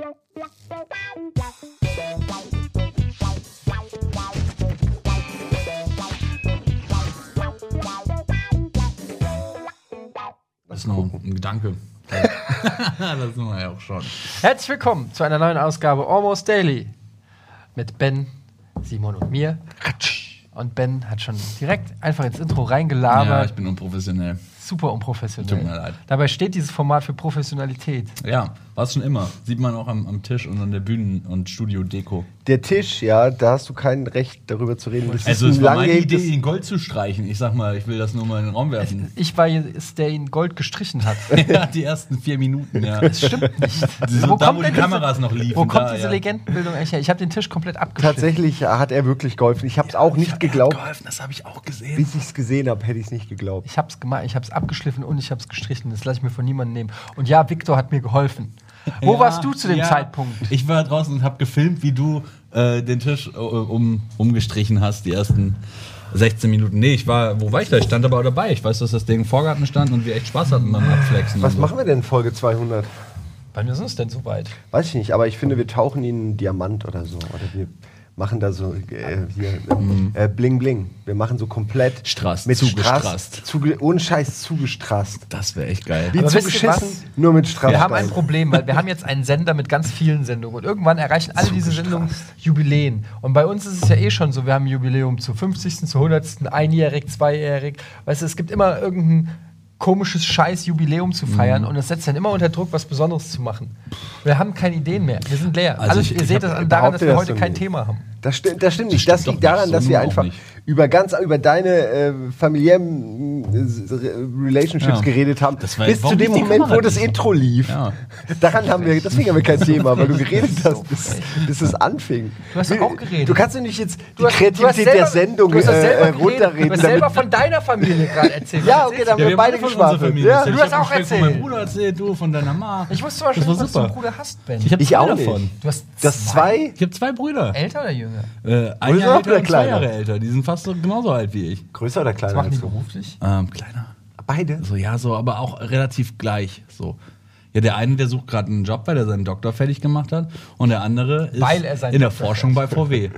Das ist noch ein Gedanke. das sind wir ja auch schon. Herzlich willkommen zu einer neuen Ausgabe Almost Daily mit Ben, Simon und mir. Und Ben hat schon direkt einfach ins Intro Ja, ich reingelabert. bin unprofessionell. Super unprofessionell. Tut mir leid. Dabei steht dieses Format für Professionalität. Ja, war es schon immer. Sieht man auch am, am Tisch und an der Bühnen- und Studio-Deko. Der Tisch, ja, da hast du kein Recht darüber zu reden. Das Also, ist es war meine Idee, ihn Gold zu streichen. Ich sag mal, ich will das nur mal in den Raum werfen. Ich war jetzt, der ihn Gold gestrichen hat. ja, die ersten vier Minuten, ja. Das stimmt nicht. So, da, wo die Kameras diese, noch liefen. Wo kommt da, diese ja. Legendenbildung eigentlich her? Ich habe den Tisch komplett abgeschnitten. Tatsächlich hat er wirklich geholfen. Ich habe es auch nicht geglaubt. Geholfen, das habe ich auch gesehen. Bis ich es gesehen habe, hätte ich es nicht geglaubt. Ich habe es gemacht, ich habe es abgeschliffen und ich habe es gestrichen. Das lasse ich mir von niemandem nehmen. Und ja, Victor hat mir geholfen. Wo Ja, warst du zu dem ja. Zeitpunkt? Ich war draußen und habe gefilmt, wie du äh, den Tisch äh, um, umgestrichen hast, die ersten 16 Minuten. Nee, ich war, wo war ich da? Ich stand aber auch dabei. Ich weiß, dass das Ding im Vorgarten stand und wir echt Spaß hatten beim Abflexen. Was so. machen wir denn in Folge 200? Wann ist es denn so weit? Weiß ich nicht, aber ich finde, wir tauchen in einen Diamant oder so. Oder wir machen da so äh, hier, ähm, äh, Bling Bling. Wir machen so komplett Strass, mit zugestrasst. Strass, zuge ohne Scheiß zugestrasst. Das wäre echt geil. Wie zugeschissen, nur mit Strass. Wir haben ein Problem, weil wir haben jetzt einen Sender mit ganz vielen Sendungen und irgendwann erreichen alle diese Sendungen Jubiläen. Und bei uns ist es ja eh schon so, wir haben ein Jubiläum zu 50., zu 100., einjährig, zweijährig. Weißt du, es gibt immer irgendein komisches scheiß Jubiläum zu Mhm. feiern und es setzt dann immer unter Druck, was Besonderes zu machen. Wir haben keine Ideen mehr. Wir sind leer. Also Alles, ich- ihr ich seht das an- daran, dass wir heute kein. Thema haben. Das, sti das stimmt nicht. stimmt Das doch liegt daran, so dass wir einfach über ganz über deine äh, familiären äh, Relationships Ja. geredet haben. Das war- bis zu dem Moment, Kamera wo das? Intro lief. Ja. Daran haben wir, deswegen haben wir kein Thema, weil du geredet hast, bis, bis es anfing. Du hast doch auch geredet. Du kannst doch nicht jetzt die hast- Kreativität selber- der Sendung äh, runterreden. Du hast selber von deiner Familie gerade erzählt. Ja, okay, dann haben wir beide von unserer geschwafelt. Familie. Ja. Du hast auch Gespräch Von erzählt. meinem Bruder erzählt, du von deiner Ma. Ich wusste aber schon, Das war was du einen Bruder hast, Ben. Ich habe zwei davon. du hast Das zwei, Ich habe zwei Brüder. älter oder jünger? Äh, ein Größer Jahr oder älter und zwei kleiner? Jahre älter. Die sind fast so, genauso alt wie ich. größer oder kleiner? Was machen die beruflich? Ähm, kleiner. Beide? So, ja, so, aber auch relativ gleich. So. Ja, der eine, der sucht gerade einen Job, weil er seinen Doktor fertig gemacht hat. Und der andere ist er in der Doktor Forschung bei VW.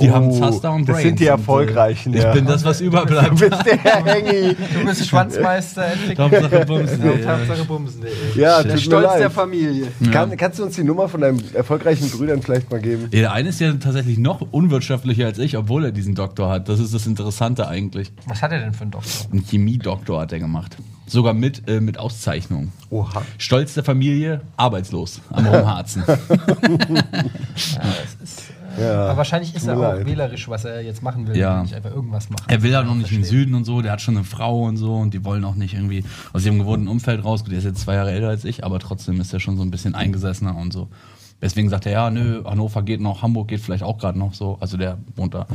Die Oh, haben Zaster und das Brains. sind die Und, äh, Erfolgreichen, Ich ja. bin das, was Du überbleibt. bist der Hengi. Du bist Schwanzmeister. Hauptsache Bumsen. Hauptsache Bumsen.de. Ja, Der Stolz leid. der Familie. Kann, kannst du uns die Nummer von deinen erfolgreichen Brüdern vielleicht mal geben? Ja, der eine ist ja tatsächlich noch unwirtschaftlicher als ich, obwohl er diesen Doktor hat. Das ist das Interessante eigentlich. Was hat er denn für einen Doktor? Einen Chemiedoktor hat er gemacht. Sogar mit, äh, mit Auszeichnung. Oha. Stolz der Familie, arbeitslos am Rumharzen. Ja. Aber wahrscheinlich ist er auch leid. wählerisch, was er jetzt machen will. Ja. Nicht einfach irgendwas machen. Er will ja noch nicht im Verstehe. Süden und so, der hat schon eine Frau und so und die wollen auch nicht irgendwie aus ihrem gewohnten Umfeld raus. Gut, Der ist jetzt zwei Jahre älter als ich, aber trotzdem ist er schon so ein bisschen eingesessener und so. Deswegen sagt er, ja, nö, Hannover geht noch, Hamburg geht vielleicht auch gerade noch so. Also der wohnt da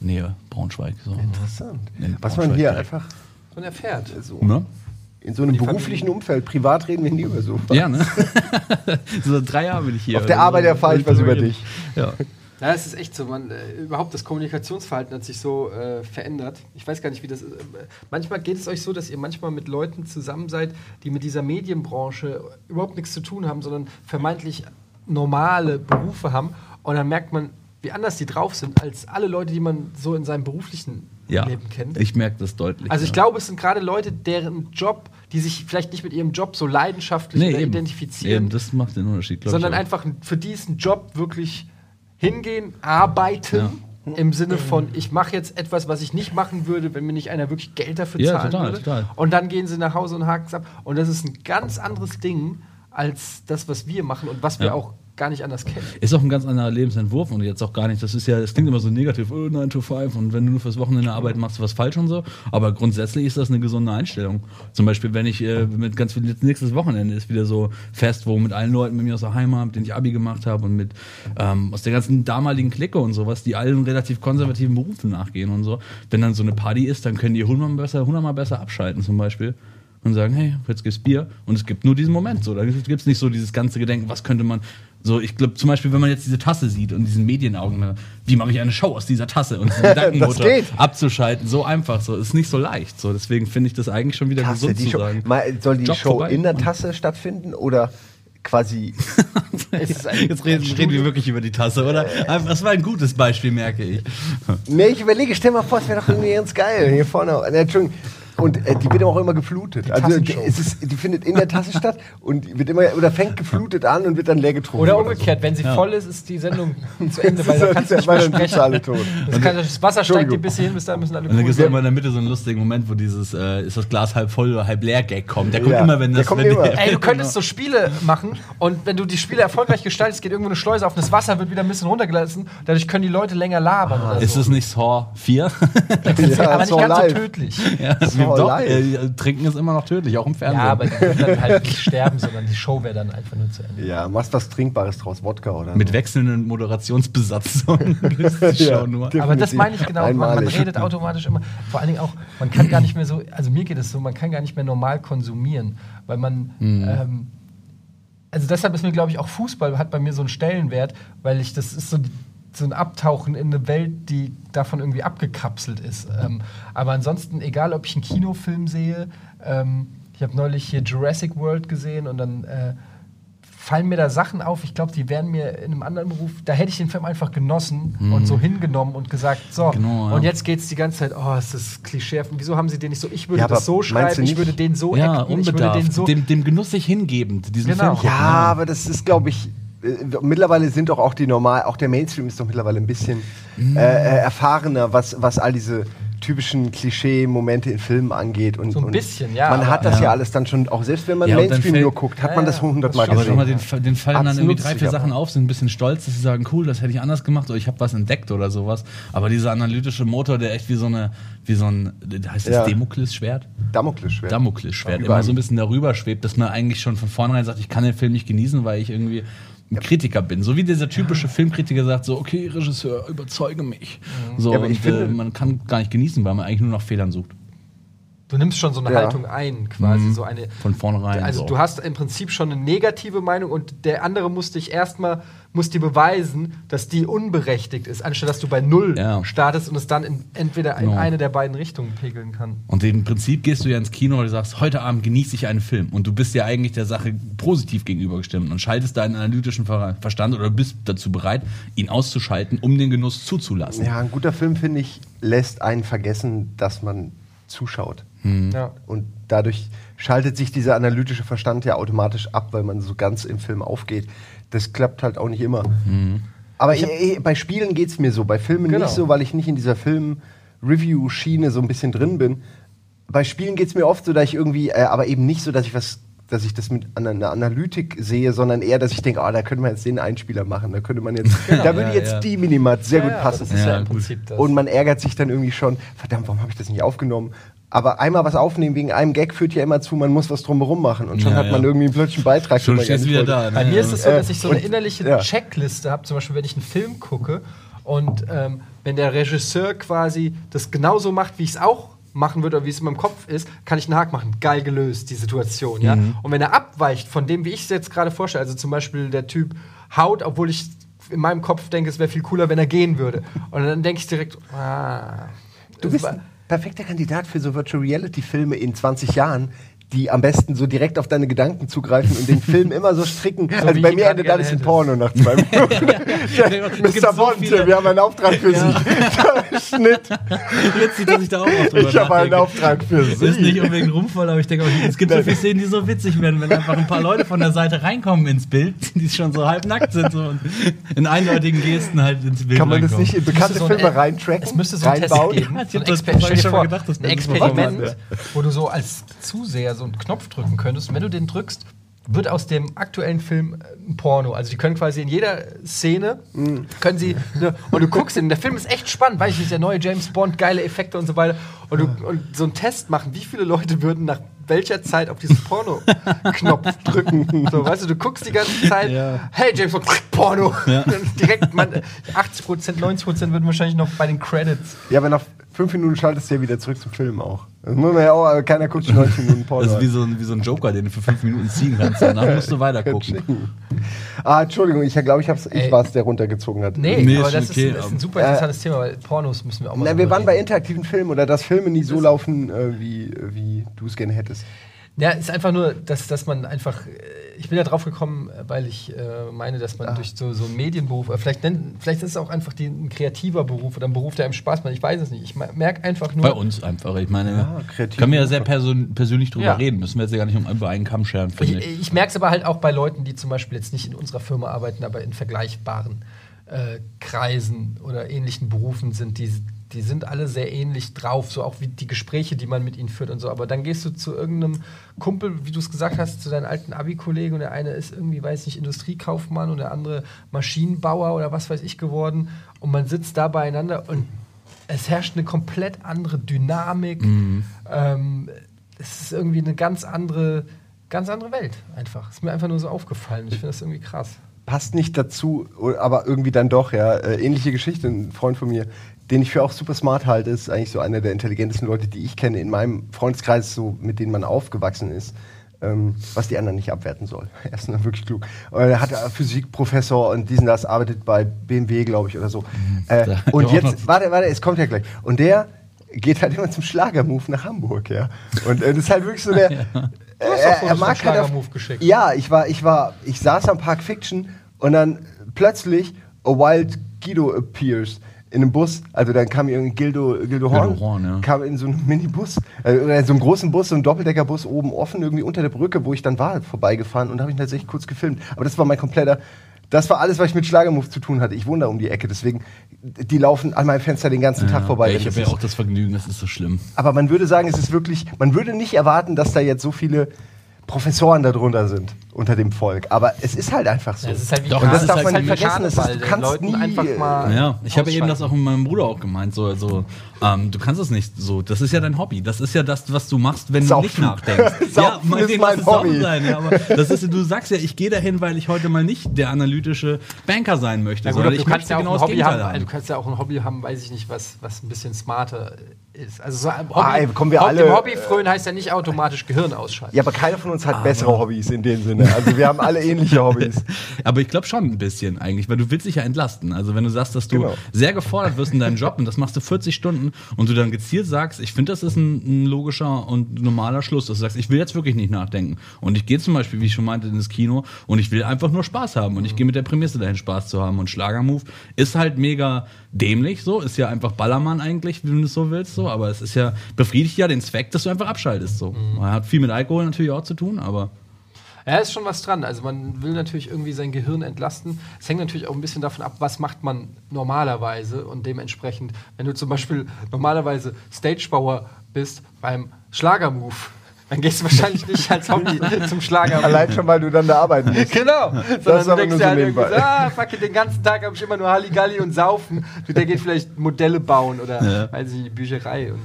Nähe Braunschweig. So. Interessant. In Was man Braunschweig hier direkt. einfach Und er fährt. so Ne? In so einem Die beruflichen Umfeld, privat reden wir nie über so. Ja, ne? so drei Jahre bin ich hier. Auf der Arbeit erfahre ich was über dich. Ja. Ja, es ist echt so. Man, äh, überhaupt das Kommunikationsverhalten hat sich so äh, verändert. Ich weiß gar nicht, wie das ist. Äh, Manchmal geht es euch so, dass ihr manchmal mit Leuten zusammen seid, die mit dieser Medienbranche überhaupt nichts zu tun haben, sondern vermeintlich normale Berufe haben. Und dann merkt man, wie anders die drauf sind als alle Leute, die man so in seinem beruflichen ja. Leben kennt. Ich merke das deutlich. Also ich ja. glaube, es sind gerade Leute, deren Job, die sich vielleicht nicht mit ihrem Job so leidenschaftlich nee, eben. identifizieren, Eben, das macht den Unterschied, glaube ich. sondern einfach für diesen Job wirklich hingehen, arbeiten. Im Sinne von, ich mache jetzt etwas, was ich nicht machen würde, wenn mir nicht einer wirklich Geld dafür Ja, zahlen total, würde. total. Und dann gehen sie nach Hause und haken es ab. Und das ist ein ganz anderes Ding als das, was wir machen und was wir Ja. auch gar nicht anders kennen. Ist auch ein ganz anderer Lebensentwurf und jetzt auch gar nicht, das ist ja, das klingt immer so negativ, oh, 9 to 5 und wenn du nur fürs Wochenende arbeiten machst du was falsch und so, aber grundsätzlich ist das eine gesunde Einstellung. Zum Beispiel, wenn ich äh, mit ganz viel, nächstes Wochenende ist wieder so Fest, wo mit allen Leuten mit mir aus der Heimat, mit denen ich Abi gemacht habe und mit ähm, aus der ganzen damaligen Clique und sowas, die allen relativ konservativen Berufen nachgehen und so. Wenn dann so eine Party ist, dann können die hundertmal besser, hundertmal besser abschalten zum Beispiel und sagen, hey, jetzt gibt's Bier und es gibt nur diesen Moment so. Da gibt's nicht so dieses ganze Gedenken, was könnte man so, ich glaube zum Beispiel, wenn man jetzt diese Tasse sieht und diesen Medienaugen, ne, wie mache ich eine Show aus dieser Tasse und diesen Gedankenmotor abzuschalten, so einfach, so ist nicht so leicht. So, deswegen finde ich das eigentlich schon wieder Tasse, gesund zu Show. sagen. Mal, soll die Job Show vorbei. in der Tasse stattfinden oder quasi. Jetzt reden, reden wir wirklich über die Tasse, oder? Aber Das war ein gutes Beispiel, merke ich. Nee, ich überlege, stell mal vor, es wäre doch irgendwie ganz geil. Hier vorne. Entschuldigung. Und äh, die wird aber auch immer geflutet. Also Tassenshow. es ist, die findet in der Tasse statt und wird immer oder fängt geflutet an und wird dann leer getrunken. Oder so. umgekehrt, wenn sie voll ist, ist die Sendung zu Ende, weil Das da ist- kannst du nicht mehr dann sprechen. alle tot. Das, kann, das Wasser steigt dir bis hierhin, bis da müssen alle Und dann gibt es immer in der Mitte so einen lustigen Moment, wo dieses, äh, ist das Glas halb voll oder halb leer Gag kommt. Der kommt Ja, immer, wenn der das. kommt wenn immer. Ey, du könntest so Spiele machen und wenn du die Spiele erfolgreich gestaltest, geht irgendwo eine Schleuse auf und das Wasser wird wieder ein bisschen runtergelassen. Dadurch können die Leute länger labern oder Ist so. es nicht Saw 4? Ja, aber nicht so ganz so tödlich. ja, Saw doch, äh, Trinken ist immer noch tödlich, auch im Fernsehen. Ja, aber die würden dann halt nicht sterben, sondern die Show wäre dann einfach nur zu Ende. Ja, machst was Trinkbares draus, Wodka oder Mit so. wechselnden Moderationsbesatzungen Ja, nur. Aber das meine ich genau. Man, man redet automatisch immer. Vor allen Dingen auch, man kann gar nicht mehr so, also mir geht es so, man kann gar nicht mehr normal konsumieren, weil man. Ähm, also deshalb ist mir, glaube ich, auch Fußball hat bei mir so einen Stellenwert, weil ich, das ist so, die, so ein Abtauchen in eine Welt, die davon irgendwie abgekapselt ist. Ähm, aber ansonsten, egal ob ich einen Kinofilm sehe, ähm, ich habe neulich hier Jurassic World gesehen und dann äh, fallen mir da Sachen auf, ich glaube, die wären mir in einem anderen Beruf, da hätte ich den Film einfach genossen und so hingenommen und gesagt, so, Genau, ja. und jetzt geht es die ganze Zeit, oh, ist das Klischee, wieso haben sie den nicht so, ich würde Ja, das so schreiben, ich würde den so ja, acten, ich würde den so... dem, dem Genuss sich hingebend, diesen Genau. Film. gucken, Ja, aber das ist, glaube ich, mittlerweile sind doch auch die normal, auch der Mainstream ist doch mittlerweile ein bisschen Mhm. äh, äh, erfahrener, was, was all diese typischen Klischee-Momente in Filmen angeht. Und, So ein bisschen, ja, Man aber- hat das ja. Ja. alles dann schon, auch selbst wenn man Ja, dann Mainstream fällt- nur guckt, hat Ja, man das hundertmal das Aber gesehen. mal, den, den fallen dann Hat's irgendwie drei, vier aber. Sachen auf, sind ein bisschen stolz, dass sie sagen, cool, das hätte ich anders gemacht oder ich habe was entdeckt oder sowas. Aber dieser analytische Motor, der echt wie so eine, wie so ein, heißt das Ja. Damoklesschwert? Damoklesschwert. Damoklesschwert, immer so ein bisschen darüber schwebt, dass man eigentlich schon von vornherein sagt, ich kann den Film nicht genießen, weil ich irgendwie ein Kritiker bin. So wie dieser typische Filmkritiker sagt, so, okay, Regisseur, überzeuge mich. So, Ja, aber ich und, finde- äh, man kann gar nicht genießen, weil man eigentlich nur nach Fehlern sucht. Du nimmst schon so eine Ja. Haltung ein, quasi, so eine... Von vornherein. Also so. du hast im Prinzip schon eine negative Meinung und der andere muss dich erstmal, muss dir beweisen, dass die unberechtigt ist, anstatt dass du bei Null Ja. startest und es dann in, entweder in Genau. eine der beiden Richtungen pegeln kann. Und im Prinzip gehst du ja ins Kino und sagst, heute Abend genieße ich einen Film. Und du bist ja eigentlich der Sache positiv gegenübergestimmt und schaltest deinen analytischen Ver Verstand oder bist dazu bereit, ihn auszuschalten, um den Genuss zuzulassen. Ja, ein guter Film, finde ich, lässt einen vergessen, dass man zuschaut. Ja. Und dadurch schaltet sich dieser analytische Verstand ja automatisch ab, weil man so ganz im Film aufgeht. Das klappt halt auch nicht immer. Aber eh, bei Spielen geht es mir so, bei Filmen Genau. nicht so, weil ich nicht in dieser Film-Review-Schiene so ein bisschen drin bin. Bei Spielen geht es mir oft so, dass ich irgendwie, äh, aber eben nicht so, dass ich was dass ich das mit einer Analytik sehe, sondern eher, dass ich denke, oh, da könnte man jetzt den Einspieler machen, da könnte man jetzt, da würde ja, jetzt ja. die Minimat sehr Ja, gut ja, passen. Das ist ja, Ja, im. Prinzip das. Und man ärgert sich dann irgendwie schon, verdammt, warum habe ich das nicht aufgenommen? Aber einmal was aufnehmen wegen einem Gag führt ja immer zu, man muss was drumherum machen. Und schon Ja, hat man ja. irgendwie einen Beitrag. Schon stehst du wieder wollte. da. Bei ne? mir ist es so, Äh, dass ich so eine und- innerliche ja. Checkliste habe, zum Beispiel, wenn ich einen Film gucke und ähm, wenn der Regisseur quasi das genauso macht, wie ich es auch machen würde oder wie es in meinem Kopf ist, kann ich einen Haken machen. Geil gelöst, die Situation. Ja? Mhm. Und wenn er abweicht von dem, wie ich es jetzt gerade vorstelle, also zum Beispiel der Typ haut, obwohl ich in meinem Kopf denke, es wäre viel cooler, wenn er gehen würde. Und dann denke ich direkt, ah, Du bist perfekter Kandidat für so Virtual Reality Filme in 20 Jahren, die am besten so direkt auf deine Gedanken zugreifen und den Film immer so stricken. wie also ich bei mir endet alles in. Porno nach zwei Minuten. Es gibt Mr. so viele- wir haben einen Auftrag für Sie. Schnitt. Witzig, dass ich da auch noch drüber Ich habe einen. Auftrag für Das ist nicht Sie. unbedingt rumvoll, aber ich denke, auch, es gibt so viele Szenen, die so witzig werden, wenn einfach ein paar Leute von der Seite reinkommen ins Bild, die schon so halb nackt sind so, und in eindeutigen Gesten halt ins Bild Kann man das nicht in bekannte so ein- Filme reintracken? Es müsste so einen Test reinbauen? geben. Ja, So ein, das- ich schon gedacht, dass ein Experiment, wo du so als Zuseher so einen Knopf drücken könntest. Und wenn du den drückst, wird aus dem aktuellen Film äh, ein Porno. Also die können quasi in jeder Szene, können sie, ne, und du guckst ihn, der Film ist echt spannend, weil ich nicht, der neue James Bond, geile Effekte und so weiter. Und, du, und so einen Test machen, wie viele Leute würden nach welcher Zeit auf diesen Porno-Knopf drücken. So, weißt du, du guckst die ganze Zeit, Ja. hey James Bond, Porno. Direkt, man, 80 Prozent, 90 Prozent würden wahrscheinlich noch bei den Credits. Ja, aber nach fünf Minuten schaltest du ja wieder zurück zum Film auch. Das muss man ja auch, aber keiner guckt schon 90 Minuten Porno. Das ist wie so, ein, wie so ein Joker, den du für fünf Minuten ziehen kannst. Danach musst du weiter gucken. Ah, Entschuldigung, ich glaube, ich, hab's- ich war es, der runtergezogen hat. Nee, Nee, aber ist das okay, ist, ein, ist ein aber- super interessantes Thema, weil Pornos müssen wir auch mal Na, wir waren bei interaktiven Filmen oder dass Filme nie so laufen, äh, wie, wie du es gerne hättest. Ja, ist einfach nur, dass, dass man einfach. Ich bin ja drauf gekommen, äh, weil ich äh, meine, dass man durch so, so einen Medienberuf, äh, vielleicht, nennt, vielleicht ist es auch einfach die, ein kreativer Beruf oder ein Beruf, der einem Spaß macht. Ich weiß es nicht. Ich merke einfach nur. Bei uns einfach. Ich meine, Ja, kreativ. können wir ja sehr person persönlich drüber Ja. reden. Müssen wir jetzt ja gar nicht um über einen Kamm scheren, Ich, finde ich. ich merke es aber halt auch bei Leuten, die zum Beispiel jetzt nicht in unserer Firma arbeiten, aber in vergleichbaren äh, Kreisen oder ähnlichen Berufen sind, die, die sind alle sehr ähnlich drauf, so auch wie die Gespräche, die man mit ihnen führt und so. Aber dann gehst du zu irgendeinem Kumpel, wie du es gesagt hast, zu deinen alten Abi-Kollegen und der eine ist irgendwie, weiß nicht, Industriekaufmann und der andere Maschinenbauer oder was weiß ich geworden und man sitzt da beieinander und es herrscht eine komplett andere Dynamik. Ähm, es ist irgendwie eine ganz andere, ganz andere Welt einfach. Ist mir einfach nur so aufgefallen. Ich finde das irgendwie krass. passt nicht dazu, aber irgendwie dann doch, ja. Äh, ähnliche Geschichte, ein Freund von mir, den ich für auch super smart halte, ist eigentlich so einer der intelligentesten Leute, die ich kenne in meinem Freundeskreis, so mit denen man aufgewachsen ist. Ähm, was die anderen nicht abwerten soll. Er ist nur wirklich klug. Und er hat äh, Physikprofessor und diesen das arbeitet bei BMW, glaube ich, oder so. Äh, Da- und jetzt, warte, warte, es kommt ja gleich. Und der geht halt immer zum Schlagermove nach Hamburg, ja. Und äh, das ist halt wirklich so der. Hast doch er, er mag halt Schlagermove auf, geschickt. Ja, ich war, ich war, ich saß am Park Fiction und dann plötzlich a wild Guido appears in einem Bus. Also dann kam irgendwie Gildo, Gildo Horn, Horn, ja. kam in so einem Minibus, äh, oder in so einem großen Bus, so einem Doppeldeckerbus oben offen, irgendwie unter der Brücke, wo ich dann war, vorbeigefahren und habe ich tatsächlich kurz gefilmt. Aber das war mein kompletter. Das war alles, was ich mit Schlagermove zu tun hatte. Ich wohne da um die Ecke, deswegen, die laufen an meinem Fenster den ganzen Tag vorbei. Ja, ich habe ja auch das Vergnügen, das ist so schlimm. Aber man würde sagen, es ist wirklich, man würde nicht erwarten, dass da jetzt so viele Professoren darunter sind unter dem Volk. Aber es ist halt einfach so. Ja, es ist halt wie Doch, und das darf halt man wie nicht vergessen. Es ist, du kannst Leuten nie, einfach mal- Ja, ich habe eben das auch mit meinem Bruder auch gemeint. So, also, ähm, du kannst es nicht so. Das ist ja dein Hobby. Das ist ja das, was du machst, wenn du nicht Saufen. nachdenkst. Saufen ist meinetwegen mein es Saufen Hobby. Sein, ja, aber das ist, du sagst ja, ich gehe dahin, weil ich heute mal nicht der analytische Banker sein möchte, Ja, gut, aber ich kannst möchte ja auch genau ein das Hobby haben, haben. du kannst ja auch ein Hobby haben, weiß ich nicht, was, was ein bisschen smarter ist. Also so ein Hobby, Ah, ey, kommen wir Hobby, alle- dem Hobby frönen heißt ja nicht automatisch Gehirn ausschalten. Ja, aber keiner von uns hat bessere Hobbys in dem Sinne. Also wir haben alle ähnliche Hobbys. Aber ich glaube schon ein bisschen eigentlich, weil du willst dich ja entlasten. Also wenn du sagst, dass du Genau. sehr gefordert wirst in deinem Job und das machst du 40 Stunden und du dann gezielt sagst, ich finde, das ist ein, ein logischer und normaler Schluss, dass du sagst, ich will jetzt wirklich nicht nachdenken. Und ich gehe zum Beispiel, wie ich schon meinte, ins Kino und ich will einfach nur Spaß haben und ich gehe mit der Prämisse dahin, Spaß zu haben. Und Schlagermove ist halt mega dämlich, so, ist ja einfach Ballermann eigentlich, wenn du es so willst, so, aber es ist ja, befriedigt ja den Zweck, dass du einfach abschaltest, so. Man hat viel mit Alkohol natürlich auch zu tun, aber Ja, ist schon was dran. Also man will natürlich irgendwie sein Gehirn entlasten. Es hängt natürlich auch ein bisschen davon ab, was macht man normalerweise und dementsprechend, wenn du zum Beispiel normalerweise Stagebauer bist beim Schlagermove, dann gehst du wahrscheinlich nicht als Hobby zum Schlagermove. Allein schon, weil du dann da arbeiten musst. Genau. Sondern aber du denkst dir halt irgendwie ah, fuck it, den ganzen Tag habe ich immer nur Halligalli und Saufen. Du, der geht vielleicht Modelle bauen oder, Ja. weiß ich Bücherei und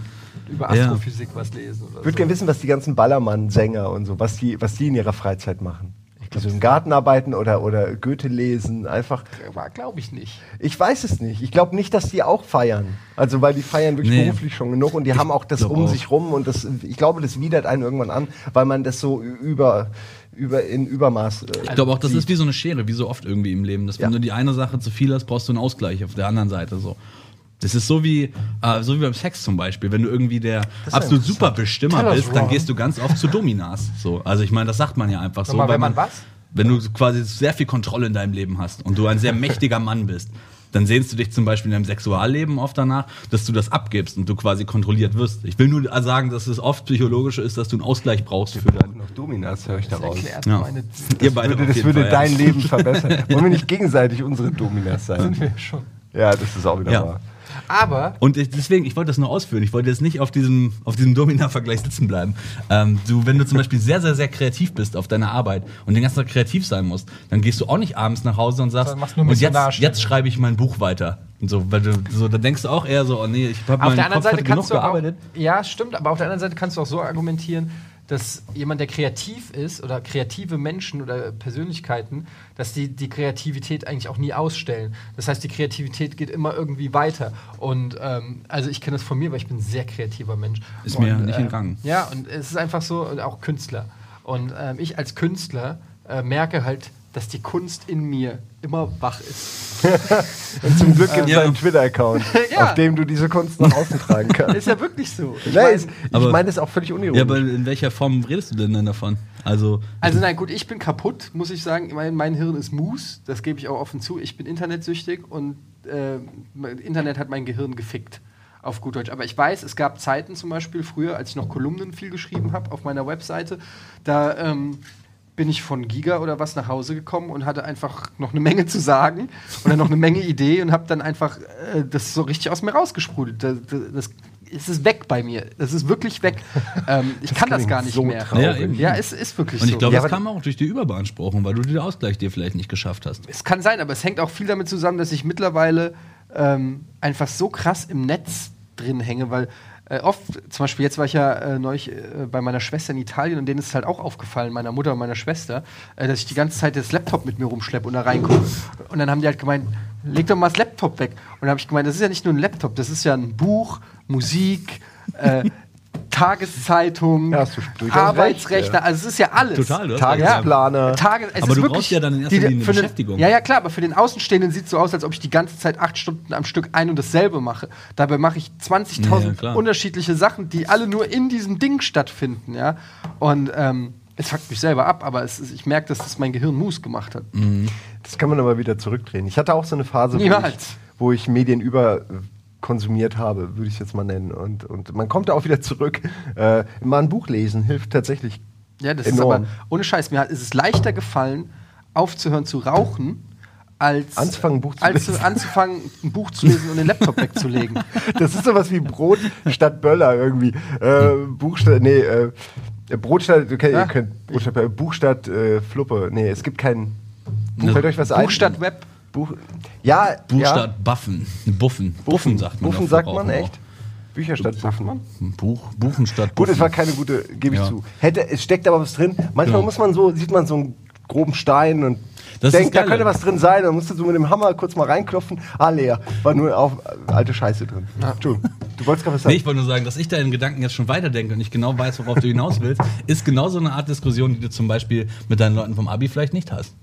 über Ja. Astrophysik was lesen oder Ich würde so. gerne wissen, was die ganzen Ballermann-Sänger und so, was die, was die in ihrer Freizeit machen. Also im Garten arbeiten oder, oder Goethe lesen, einfach. Glaube ich nicht. Ich weiß es nicht. Ich glaube nicht, dass die auch feiern. Also, weil die feiern wirklich Nee. beruflich schon genug und die haben auch das um auch. sich rum und das, ich glaube, das widert einen irgendwann an, weil man das so über, über in Übermaß. Äh, Ich glaube auch, das sieht. ist wie so eine Schere, wie so oft irgendwie im Leben. Dass wenn Ja. du die eine Sache zu viel hast, brauchst du einen Ausgleich auf der anderen Seite. So. Das ist so wie, äh, so wie beim Sex zum Beispiel. Wenn du irgendwie der absolut super Bestimmer bist, dann gehst du ganz oft zu Dominas. So. Also ich meine, das sagt man ja einfach so. Weil wenn man was? Wenn du quasi sehr viel Kontrolle in deinem Leben hast und du ein sehr mächtiger Mann bist, dann sehnst du dich zum Beispiel in deinem Sexualleben oft danach, dass du das abgibst und du quasi kontrolliert wirst. Ich will nur sagen, dass es oft psychologisch ist, dass du einen Ausgleich brauchst für dein. noch Dominas, höre ich Das daraus. erklärt Ja. meine Ihr beide Würde, das würde Fall, ja. dein Leben verbessern. Wollen wir nicht gegenseitig unsere Dominas sein? sind wir schon. Ja, das ist auch wieder Ja. wahr. Aber Und deswegen, ich wollte das nur ausführen. Ich wollte jetzt nicht auf diesem, auf diesem Domina-Vergleich sitzen bleiben. Ähm, du, wenn du zum Beispiel sehr, sehr, sehr kreativ bist auf deiner Arbeit und den ganzen Tag kreativ sein musst, dann gehst du auch nicht abends nach Hause und sagst, nur und jetzt, jetzt schreibe ich mein Buch weiter. Und so, weil du, so, da denkst du auch eher so, oh nee, ich habe auf meinen der anderen Kopf Seite genug kannst du auch, gearbeitet. ja, stimmt, aber auf der anderen Seite kannst du auch so argumentieren, dass jemand, der kreativ ist oder kreative Menschen oder Persönlichkeiten, dass die die Kreativität eigentlich auch nie ausstellen. Das heißt, die Kreativität geht immer irgendwie weiter. Und ähm, also ich kenne das von mir, weil ich bin ein sehr kreativer Mensch. Ist mir und, nicht ähm, entgangen. Ja, und es ist einfach so, und auch Künstler. Und ähm, ich als Künstler äh, merke halt dass die Kunst in mir immer wach ist. Und zum Glück gibt es Ja. einen Twitter-Account, Ja. auf dem du diese Kunst nach außen tragen kannst. Ist ja wirklich so. Ich mein- ist- ich meine das auch völlig unironisch. Ja, aber in welcher Form redest du denn dann davon? Also, Also nein, gut, ich bin kaputt, muss ich sagen. Mein, mein Hirn ist Mus, das gebe ich auch offen zu. Ich bin internetsüchtig und äh, mein Internet hat mein Gehirn gefickt, auf gut Deutsch. Aber ich weiß, es gab Zeiten zum Beispiel früher, als ich noch Kolumnen viel geschrieben habe auf meiner Webseite, da ähm, bin ich von Giga oder was nach Hause gekommen und hatte einfach noch eine Menge zu sagen oder noch eine Menge Idee und habe dann einfach äh, das so richtig aus mir rausgesprudelt. Das, das, das es ist weg bei mir. Das ist wirklich weg. Ähm, ich kann das gar nicht so mehr. traurig. Ja, eben. Ja, es ist wirklich und ich so. glaube, Ja, das kam auch durch die Überbeanspruchung, weil du den Ausgleich dir vielleicht nicht geschafft hast. Es kann sein, aber es hängt auch viel damit zusammen, dass ich mittlerweile ähm, einfach so krass im Netz drin hänge, weil äh, oft, zum Beispiel jetzt war ich ja äh, neulich äh, bei meiner Schwester in Italien und denen ist halt auch aufgefallen, meiner Mutter und meiner Schwester, äh, dass ich die ganze Zeit das Laptop mit mir rumschleppe und da reingucke. Und dann haben die halt gemeint, leg doch mal das Laptop weg. Und dann habe ich gemeint, das ist ja nicht nur ein Laptop, das ist ja ein Buch, Musik, äh, Tageszeitung, Ja, Arbeitsrechner, recht, ja. also es ist ja alles. Total, du Tagesplaner. Tage, es Aber ist du wirklich brauchst ja dann in erster die- Linie eine für den- Beschäftigung. Ja, ja, klar, aber für den Außenstehenden sieht es so aus, als ob ich die ganze Zeit acht Stunden am Stück ein und dasselbe mache. Dabei mache ich 20.000 Ja, unterschiedliche Sachen, die alle nur in diesem Ding stattfinden, ja. Und ähm, es fuckt mich selber ab, aber es ich merke, dass das mein Gehirn Mus gemacht hat. Das kann man aber wieder zurückdrehen. Ich hatte auch so eine Phase, wo ich, wo ich Medien über konsumiert habe, würde ich es jetzt mal nennen. Und, und man kommt da auch wieder zurück. Äh, mal ein Buch lesen hilft tatsächlich Ja, das enorm. ist aber ohne Scheiß. Mir hat, ist es leichter gefallen, aufzuhören zu rauchen, als Anzufangen, ein Buch zu als lesen. anzufangen, ein Buch zu lesen und den Laptop wegzulegen. Das ist sowas wie Brot statt Böller irgendwie. Äh, Buch statt, nee, äh, Brot statt, okay, Ja. ihr könnt Brot statt, Buch statt äh, Fluppe. Nee, es gibt kein. Ne. Fällt euch was ein? Buch statt Web. Buch, ja, Buch ja. statt Buffen. Buffen. Buffen sagt man. Buffen sagt man echt. Bücher statt Buffen. Buch, Buchen statt Gut, Buffen. es war keine gute, gebe ich Ja. zu. Hätte, es steckt aber was drin. Manchmal Genau. muss man so, sieht man so einen groben Stein und Das denkt, da könnte was drin sein. Dann musst du so mit dem Hammer kurz mal reinklopfen. Ah, leer. War nur auf äh, alte Scheiße drin. Entschuldigung. Du wolltest gerade was sagen. Nee, ich wollte nur sagen, dass ich da in Gedanken jetzt schon weiterdenke und ich genau weiß, worauf du hinaus willst, ist genau so eine Art Diskussion, die du zum Beispiel mit deinen Leuten vom Abi vielleicht nicht hast.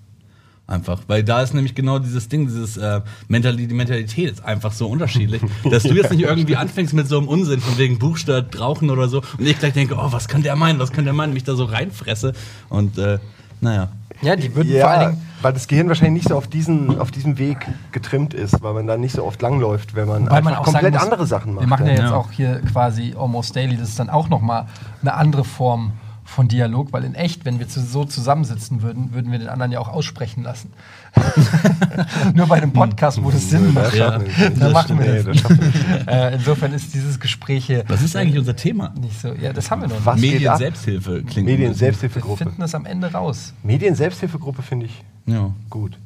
Einfach. Weil da ist nämlich genau dieses Ding, dieses äh, Mentali die Mentalität ist einfach so unterschiedlich, dass du jetzt nicht irgendwie anfängst mit so einem Unsinn von wegen Buch statt Rauchen oder so und ich gleich denke, oh, was kann der meinen, was kann der meinen, mich da so reinfresse und äh, naja. Ja, die würden vor allen Ja, Dingen. weil das Gehirn wahrscheinlich nicht so auf diesen, auf diesem Weg getrimmt ist, weil man da nicht so oft langläuft, wenn man Weil man auch komplett muss, andere Sachen macht. Wir machen ja jetzt Ja. auch hier quasi Almost Daily. Das ist dann auch nochmal eine andere Form von Dialog, weil in echt, wenn wir so zusammensitzen würden, würden wir den anderen ja auch aussprechen lassen. Nur bei einem Podcast, wo das Sinn macht. Ja, da machen wir das. Äh, insofern ist dieses Gespräch hier Was ist eigentlich unser Thema? nicht so. Ja, das haben wir noch. Was Medien? Selbsthilfe klingt. Medien bisschen- Wir Selbsthilfegruppe. finden das am Ende raus. Medien Selbsthilfegruppe finde ich Ja. gut.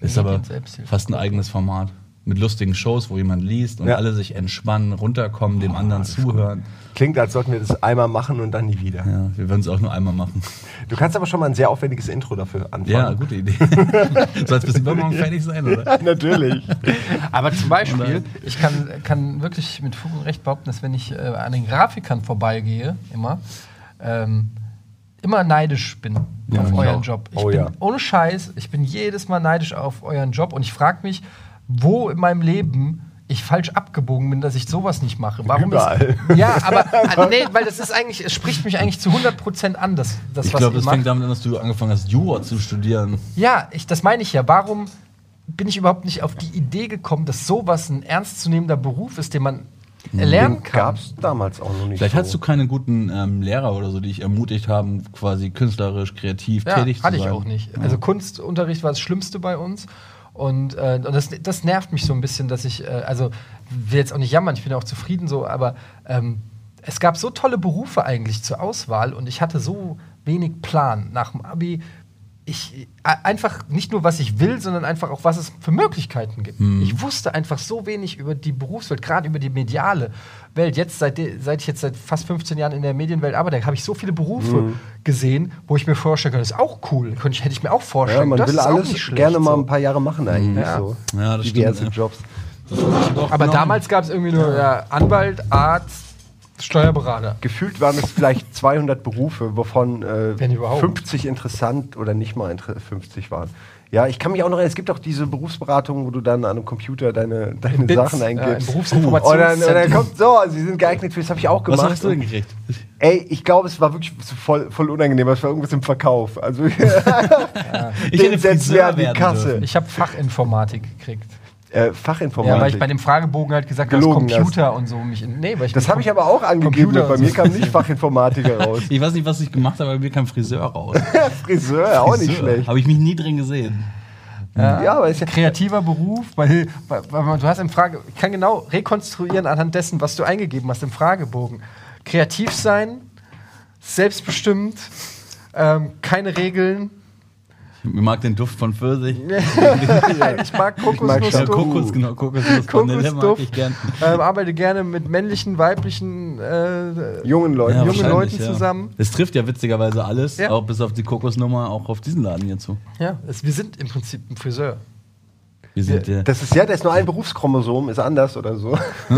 Ist aber Medien Selbsthilfe. fast ein eigenes Format. Mit lustigen Shows, wo jemand liest und Ja. alle sich entspannen, runterkommen, dem anderen zuhören. Klingt, als sollten wir das einmal machen und dann nie wieder. Ja, wir würden es auch nur einmal machen. Du kannst aber schon mal ein sehr aufwendiges Intro dafür anfangen. Ja, gute Idee. Soll es bis übermorgen fertig sein, oder? Natürlich. Aber zum Beispiel, Ich kann, kann wirklich mit Fug und Recht behaupten, dass wenn ich äh, an den Grafikern vorbeigehe, immer, ähm, immer neidisch bin Ja, auf euren auch. Job. Ich Oh bin ja. ohne Scheiß, ich bin jedes Mal neidisch auf euren Job und ich frage mich, wo in meinem Leben ich falsch abgebogen bin, dass ich sowas nicht mache. Warum Überall. Ist, ja, aber also, nee, weil das ist eigentlich, es spricht mich eigentlich zu 100% an, das, das Ich was glaube, ihr das macht. fängt damit an, dass du angefangen hast, Jura zu studieren. Ja, ich, das meine ich ja. Warum bin ich überhaupt nicht auf die Idee gekommen, dass sowas ein ernstzunehmender Beruf ist, den man erlernen kann? Gab es damals auch noch nicht. Vielleicht so. hast du keine guten ähm, Lehrer oder so, die dich ermutigt haben, quasi künstlerisch, kreativ Ja, tätig zu hatte sein. ich auch nicht. Also Kunstunterricht war das Schlimmste bei uns. Und, äh, und das, das nervt mich so ein bisschen, dass ich, äh, also will jetzt auch nicht jammern, ich bin auch zufrieden so, aber ähm, es gab so tolle Berufe eigentlich zur Auswahl und ich hatte so wenig Plan nach dem Abi. Ich, äh, einfach nicht nur, was ich will, sondern einfach auch, was es für Möglichkeiten gibt. Ich wusste einfach so wenig über die Berufswelt, gerade über die mediale Welt. Jetzt, seit, seit ich jetzt seit fast 15 Jahren in der Medienwelt arbeite, habe ich so viele Berufe gesehen, wo ich mir vorstellen kann, das ist auch cool. Könnte ich, hätte ich mir auch vorstellen Ja, man das will ist auch alles nicht schlecht, gerne mal ein paar Jahre machen eigentlich. Ja. So. Ja, das Diverse stimmt, ja. Jobs. aber damals gab es irgendwie nur ja, Anwalt, Arzt, Steuerberater. Gefühlt waren es vielleicht 200 Berufe, wovon äh, Wenn überhaupt. 50 interessant oder nicht mal inter 50 waren. Ja, ich kann mich auch noch erinnern, es gibt auch diese Berufsberatung, wo du dann an einem Computer deine, deine Bits, Sachen ja, ein eingibst. Berufsinformationszentrum. und, dann, und dann kommt so, sie sind geeignet für, das habe ich auch Was gemacht. hast du denn gekriegt? Ey, ich glaube, es war wirklich so voll, voll unangenehm, es war irgendwas im Verkauf. Also, Ich den hätte setzen wir Friseur an die Kasse. dürfen. Ich habe Fachinformatik gekriegt. Äh, Ja, Fachinformatik. weil ich bei dem Fragebogen halt gesagt habe, Computer und so mich in, Nee, weil ich das habe ich aber auch angegeben. Bei mir so. kam nicht Fachinformatiker raus. Ich weiß nicht, was ich gemacht habe, aber mir kam Friseur raus. Friseur, auch nicht schlecht. Habe ich mich nie drin gesehen. Ja, aber ist ja, kreativer Beruf, weil, weil, weil du hast im Frage, ich kann genau rekonstruieren anhand dessen, was du eingegeben hast im Fragebogen. Kreativ sein, selbstbestimmt, ähm, keine Regeln. Ich mag den Duft von Pfirsich. ich mag Kokosnussduft. Ja. Kokos, genau, Kokosnuss. Vanille mag Kokosduft. ich gern. Ähm, arbeite gerne mit männlichen, weiblichen äh, jungen Leuten. Ja, jungen Leuten ja. zusammen. Das trifft ja witzigerweise alles, Ja. auch bis auf die Kokosnummer, auch auf diesen Laden hier zu. Ja, es, wir sind im Prinzip ein Friseur. Wir sind äh, Das ist ja, da ist nur ein Berufschromosom, ist anders oder so.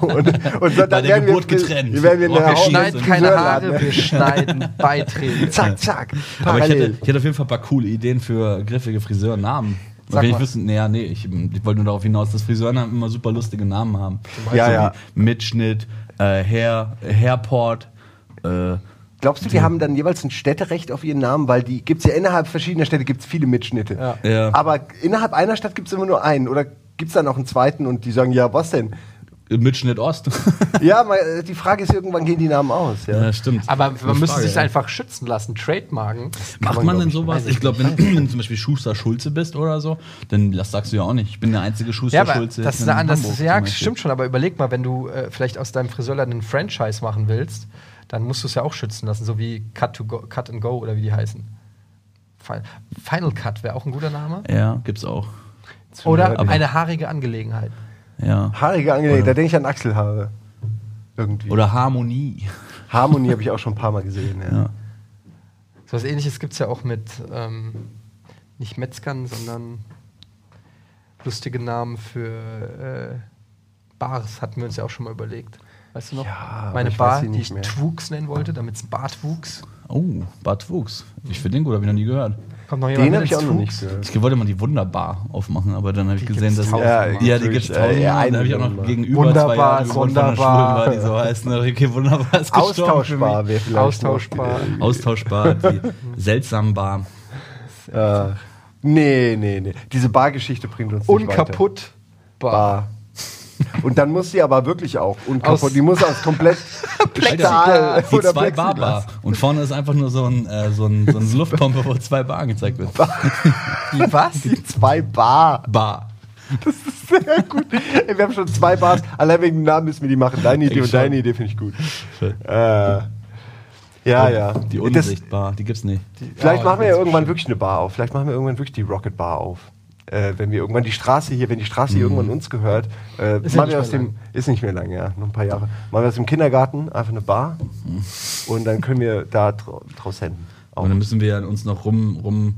und, und so, Bei der Geburt getrennt. Wir, werden wir Wir Haut- schneiden keine Haare, wir schneiden Beiträge. Zack, zack. aber ich Parallel. hätte, ich hätte auf jeden Fall ein paar coole Ideen für griffige Friseurnamen. Sag Wenn ich wüsste, naja, nee, ich, ich wollte nur darauf hinaus, dass Friseurnamen immer super lustige Namen haben. Ja, so ja. Wie Mitschnitt, äh, Hair, Hairport, äh, Glaubst du, die haben dann jeweils ein Städterecht auf ihren Namen? Weil die gibt es ja innerhalb verschiedener Städte gibt's viele Mitschnitte. Ja. Ja. Aber innerhalb einer Stadt gibt es immer nur einen. Oder gibt es dann auch einen zweiten und die sagen, ja, was denn? Mitschnitt Ost. ja, mal, äh, die Frage ist, irgendwann gehen die Namen aus. Ja. ja, stimmt. Aber man müsste sich ja. einfach schützen lassen, trademarken. Macht man, man denn sowas? ich Ich glaube, wenn, wenn du zum Beispiel Schuster Schulze bist oder so, dann das sagst du ja auch nicht. Ich bin der einzige Schuster Ja, aber Schulze. das ist in eine andere, Hamburg ja, stimmt schon, aber überleg mal, wenn du äh, vielleicht aus deinem Friseurladen einen Franchise machen willst, dann musst du es ja auch schützen lassen, so wie Cut, to go, Cut and Go oder wie die heißen. Fi- Final Cut wäre auch ein guter Name. Ja, gibt's auch. Oder Aber- eine haarige Angelegenheit. Ja. Haarige Angelegenheit, da denke ich an Achselhaare. Irgendwie. Oder Harmonie. Harmonie habe ich auch schon ein paar Mal gesehen. Ja. Ja. So was ähnliches gibt es ja auch mit ähm, nicht Metzgern, sondern lustige Namen für äh, Bars hatten wir uns ja auch schon mal überlegt. Weißt du noch? Ja, Meine Bar, die ich mehr. Twux nennen wollte, damit es Bart wuchs. Oh, Bad Wuchs. Ich finde den gut, habe ich noch nie gehört. Kommt noch Den habe ich auch noch nicht gehört. Ich wollte mal die Wunderbar aufmachen, aber dann habe ich Die gesehen, dass. tausendmal. Ja, die gibt's äh, tausendmal. ja, Dann habe ich auch noch gegenüber Wunderbar, zwei Jahre. Schwulenbar, die so heißt. Ne? Okay, wunderbar ist Austauschbar wäre vielleicht. Austauschbar. Noch, Austauschbar, die seltsam Bar. äh, nee, nee, nee. Diese Bargeschichte bringt uns nicht weiter. Unkaputtbar. Bar. Und dann muss sie aber wirklich auch unkaputt. Aus- die muss aus komplett Stahl Die oder zwei Plexiglas. Bar-Bar. Und vorne ist einfach nur so, ein, äh, so, ein, so eine Luftpumpe, wo zwei Bar angezeigt wird. Die was? Die zwei Bar. Bar. Sehr gut. Ey, wir haben schon zwei Bars. Allein wegen dem Namen müssen wir die machen. Deine Idee und schon. deine Idee finde ich gut. Äh, ja, ja. Die Das, Unsichtbar, die gibt's nicht. vielleicht Oh, machen wir das ja ist irgendwann wirklich eine Bar auf. Vielleicht machen wir irgendwann wirklich die Rocket Bar auf. Äh, wenn wir irgendwann die Straße hier, wenn die Straße hier irgendwann uns gehört, äh, Ist ja machen wir nicht aus mehr dem, ist nicht mehr lang, ja, noch ein paar Jahre. Machen wir aus dem Kindergarten einfach eine Bar und dann können wir da drau- draus senden. Auch. Und dann müssen wir uns noch rum, rum,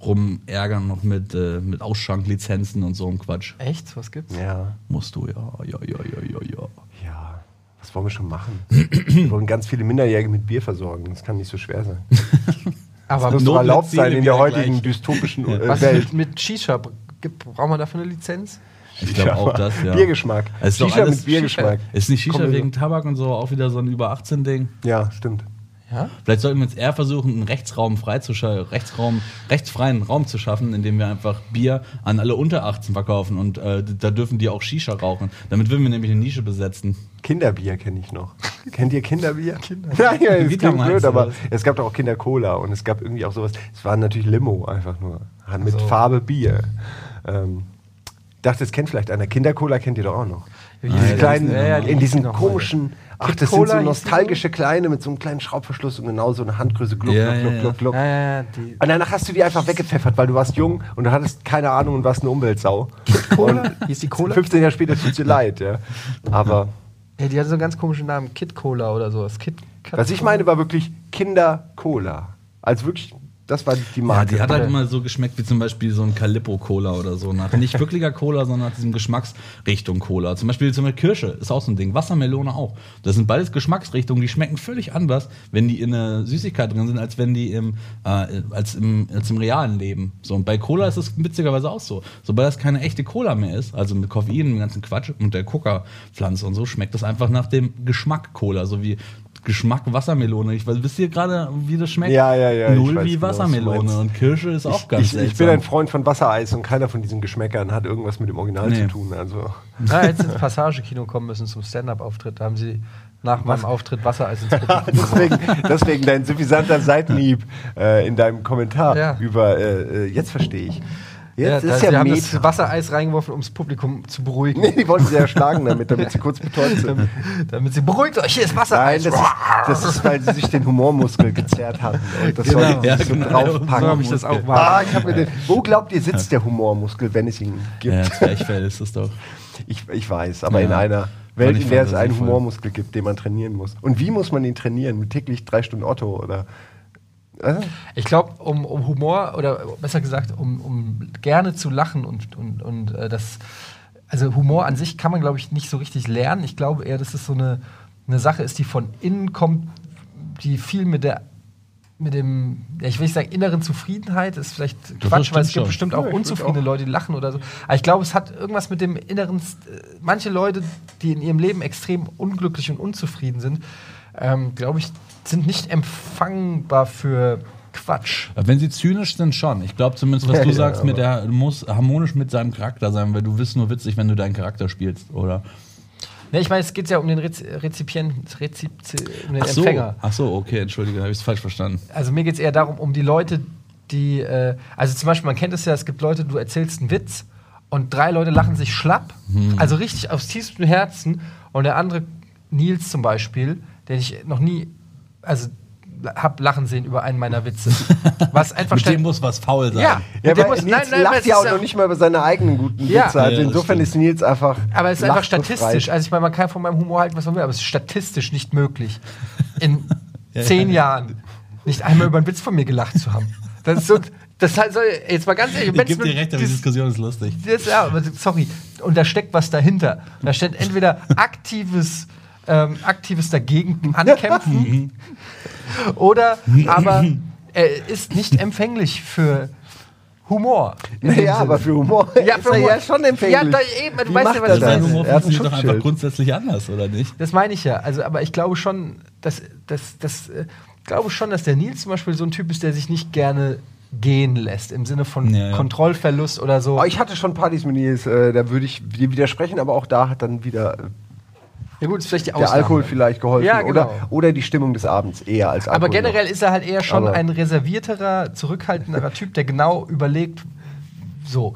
rum ärgern noch mit, äh, mit Ausschanklizenzen und so ein Quatsch. Echt? Was gibt's? Ja, Musst du, ja, ja, ja, ja, ja, ja. ja. Was wollen wir schon machen? wir wollen ganz viele Minderjährige mit Bier versorgen. Das kann nicht so schwer sein. Aber Das muss doch erlaubt sein in der heutigen gleich. dystopischen äh, was Welt. mit, mit Shisha? Gibt, braucht man dafür eine Lizenz? Ich glaube auch das, ja. Biergeschmack. Es ist Shisha alles mit Biergeschmack. Ist nicht Shisha Komm, wegen Tabak und so auch wieder so ein über 18 Ding? Ja, stimmt. Ja? Vielleicht sollten wir jetzt eher versuchen, einen Rechtsraum Rechtsraum, rechtsfreien Raum zu schaffen, indem wir einfach Bier an alle unter 18 verkaufen und äh, da dürfen die auch Shisha rauchen. Damit würden wir nämlich eine Nische besetzen. Kinderbier kenne ich noch. Kennt ihr Kinderbier? Kinder. Nein, ja, klingt meinst blöd, aber es gab doch auch Kindercola und es gab irgendwie auch sowas. Es war natürlich Limo einfach nur. Mit so. Farbe Bier. Ähm, dachte, das kennt vielleicht einer. Kindercola kennt ihr doch auch noch. Ja, Diese ja, kleinen, die- ja, ja, die in diesen komischen, ach, das Cola sind so nostalgische kleine mit so einem kleinen Schraubverschluss und genau so eine Handgröße. Gluck, Ja, gluck, gluck, gluck, gluck. Ja, ja, Und danach hast du die einfach weggepfeffert, weil du warst jung und du hattest keine Ahnung und warst eine Umweltsau. Cola? Hieß die Cola? 15 Jahre später tut dir leid, ja. Aber Ja, die hatte so einen ganz komischen Namen. Kid Cola oder sowas. Kid, was ich meine, war wirklich Kinder-Cola. Also wirklich Das war die Ja, Marke. die hat halt immer so geschmeckt wie zum Beispiel so ein Calippo-Cola oder so. Nach nicht wirklicher Cola, sondern nach diesem Geschmacksrichtung Cola. Zum Beispiel, zum Beispiel Kirsche ist auch so ein Ding. Wassermelone auch. Das sind beides Geschmacksrichtungen, die schmecken völlig anders, wenn die in einer Süßigkeit drin sind, als wenn die im, äh, als im, als im realen Leben. So, und bei Cola ist es witzigerweise auch so. Sobald das keine echte Cola mehr ist, also mit Koffein, dem ganzen Quatsch und der Coca-Pflanze und so, schmeckt das einfach nach dem Geschmack Cola, so wie Geschmack Wassermelone. Ich weiß, wisst ihr gerade, wie das schmeckt? Ja, ja, ja, ich Null weiß wie genau, Wassermelone. Und Kirsche ist auch ganz ich, seltsam. ich bin ein Freund von Wassereis und keiner von diesen Geschmäckern hat irgendwas mit dem Original Nee. zu tun. Also. Na, jetzt ins Passagekino kommen müssen zum Stand-Up-Auftritt. Da haben sie nach meinem Auftritt Wassereis ins Publikum deswegen, deswegen dein suffisanter Seitenhieb äh, in deinem Kommentar Ja. über äh, äh, jetzt verstehe ich. Jetzt ja, ist ja sie haben das Wassereis reingeworfen, um das Publikum zu beruhigen. Nee, die wollten sie ja schlagen damit, damit sie kurz betäubt sind. Damit sie beruhigt euch, hier ist Nein, Wassereis. das ist, das ist, weil sie sich den Humormuskel gezerrt hatten. Und das Genau. soll Ja, so genau. draufpacken. So ich das auch mal. Ah, ich mir den, wo glaubt ihr, sitzt der Humormuskel, wenn es ihn gibt? ja, Zwerchfell ist das doch. Ich, ich weiß, aber Ja. in einer Welt, in der es einen. Humormuskel gibt, den man trainieren muss. Und wie muss man ihn trainieren? Mit täglich drei Stunden Otto oder. Äh? Ich glaube, um, um Humor oder besser gesagt, um, um gerne zu lachen und, und, und äh, das, also Humor an sich kann man, glaube ich, nicht so richtig lernen. Ich glaube eher, dass es so eine, eine Sache ist, die von innen kommt, die viel mit der mit dem, ja, ich will nicht sagen, inneren Zufriedenheit ist vielleicht Das Quatsch, weil es gibt schon. bestimmt Ja, auch würd unzufriedene auch- Leute, die lachen oder so. Aber ich glaube, es hat irgendwas mit dem inneren, äh, manche Leute, die in ihrem Leben extrem unglücklich und unzufrieden sind, ähm, glaube ich, sind nicht empfangbar für Quatsch. Aber Wenn sie zynisch sind, schon. Ich glaube zumindest, was du ja, sagst, mit der, du musst harmonisch mit seinem Charakter sein, weil du bist nur witzig, wenn du deinen Charakter spielst, oder? Ne, ich meine, es geht ja um den Rez Rezipienten, Rezipi um den Ach so, Empfänger. ach so, okay, entschuldige, habe ich es falsch verstanden. Also mir geht es eher darum, um die Leute, die, äh, also zum Beispiel, man kennt es ja, es gibt Leute, du erzählst einen Witz und drei Leute lachen sich schlapp, also richtig aus tiefstem Herzen und der andere, Nils zum Beispiel, den ich noch nie, also hab lachen sehen über einen meiner Witze. Was einfach Mit dem muss was faul sein. Ja, Ja, aber muss- Nils lacht es ja ist auch noch nicht mal über seine eigenen guten Ja. Witze. Also Ja, insofern stimmt. ist Nils einfach. Aber es ist einfach statistisch. Also ich meine, man kann von meinem Humor halten, was man will, aber es ist statistisch nicht möglich, in zehn Jahren nicht einmal über einen Witz von mir gelacht zu haben. Das ist so. Das soll, jetzt mal ganz ehrlich, Ich gebe dir recht, aber die Diskussion ist lustig. das, ja, aber sorry. Und da steckt was dahinter. Da steht entweder aktives, ähm, aktives dagegen ankämpfen oder aber er ist nicht empfänglich für Humor. Naja, aber für Humor Ja, ist für er Humor. ja schon empfänglich. Ja, da eben, du Wie weißt macht ja, was er ich das? Sein meine. Humor Er funktioniert doch einfach grundsätzlich anders, oder nicht? Das meine ich ja. Also, aber ich glaube schon, dass, dass, dass, äh, glaube schon, dass der Nils zum Beispiel so ein Typ ist, der sich nicht gerne gehen lässt im Sinne von Ja, ja. Kontrollverlust oder so. Oh, ich hatte schon Partys mit Nils, äh, da würde ich dir widersprechen, aber auch da hat dann wieder äh, ja gut, ist vielleicht die der Ausnahme. Alkohol vielleicht geholfen Ja, genau. oder, oder die Stimmung des Abends eher als Alkohol. Aber generell ist er halt eher schon Aber- ein reservierterer, zurückhaltenderer Typ, der genau überlegt, so.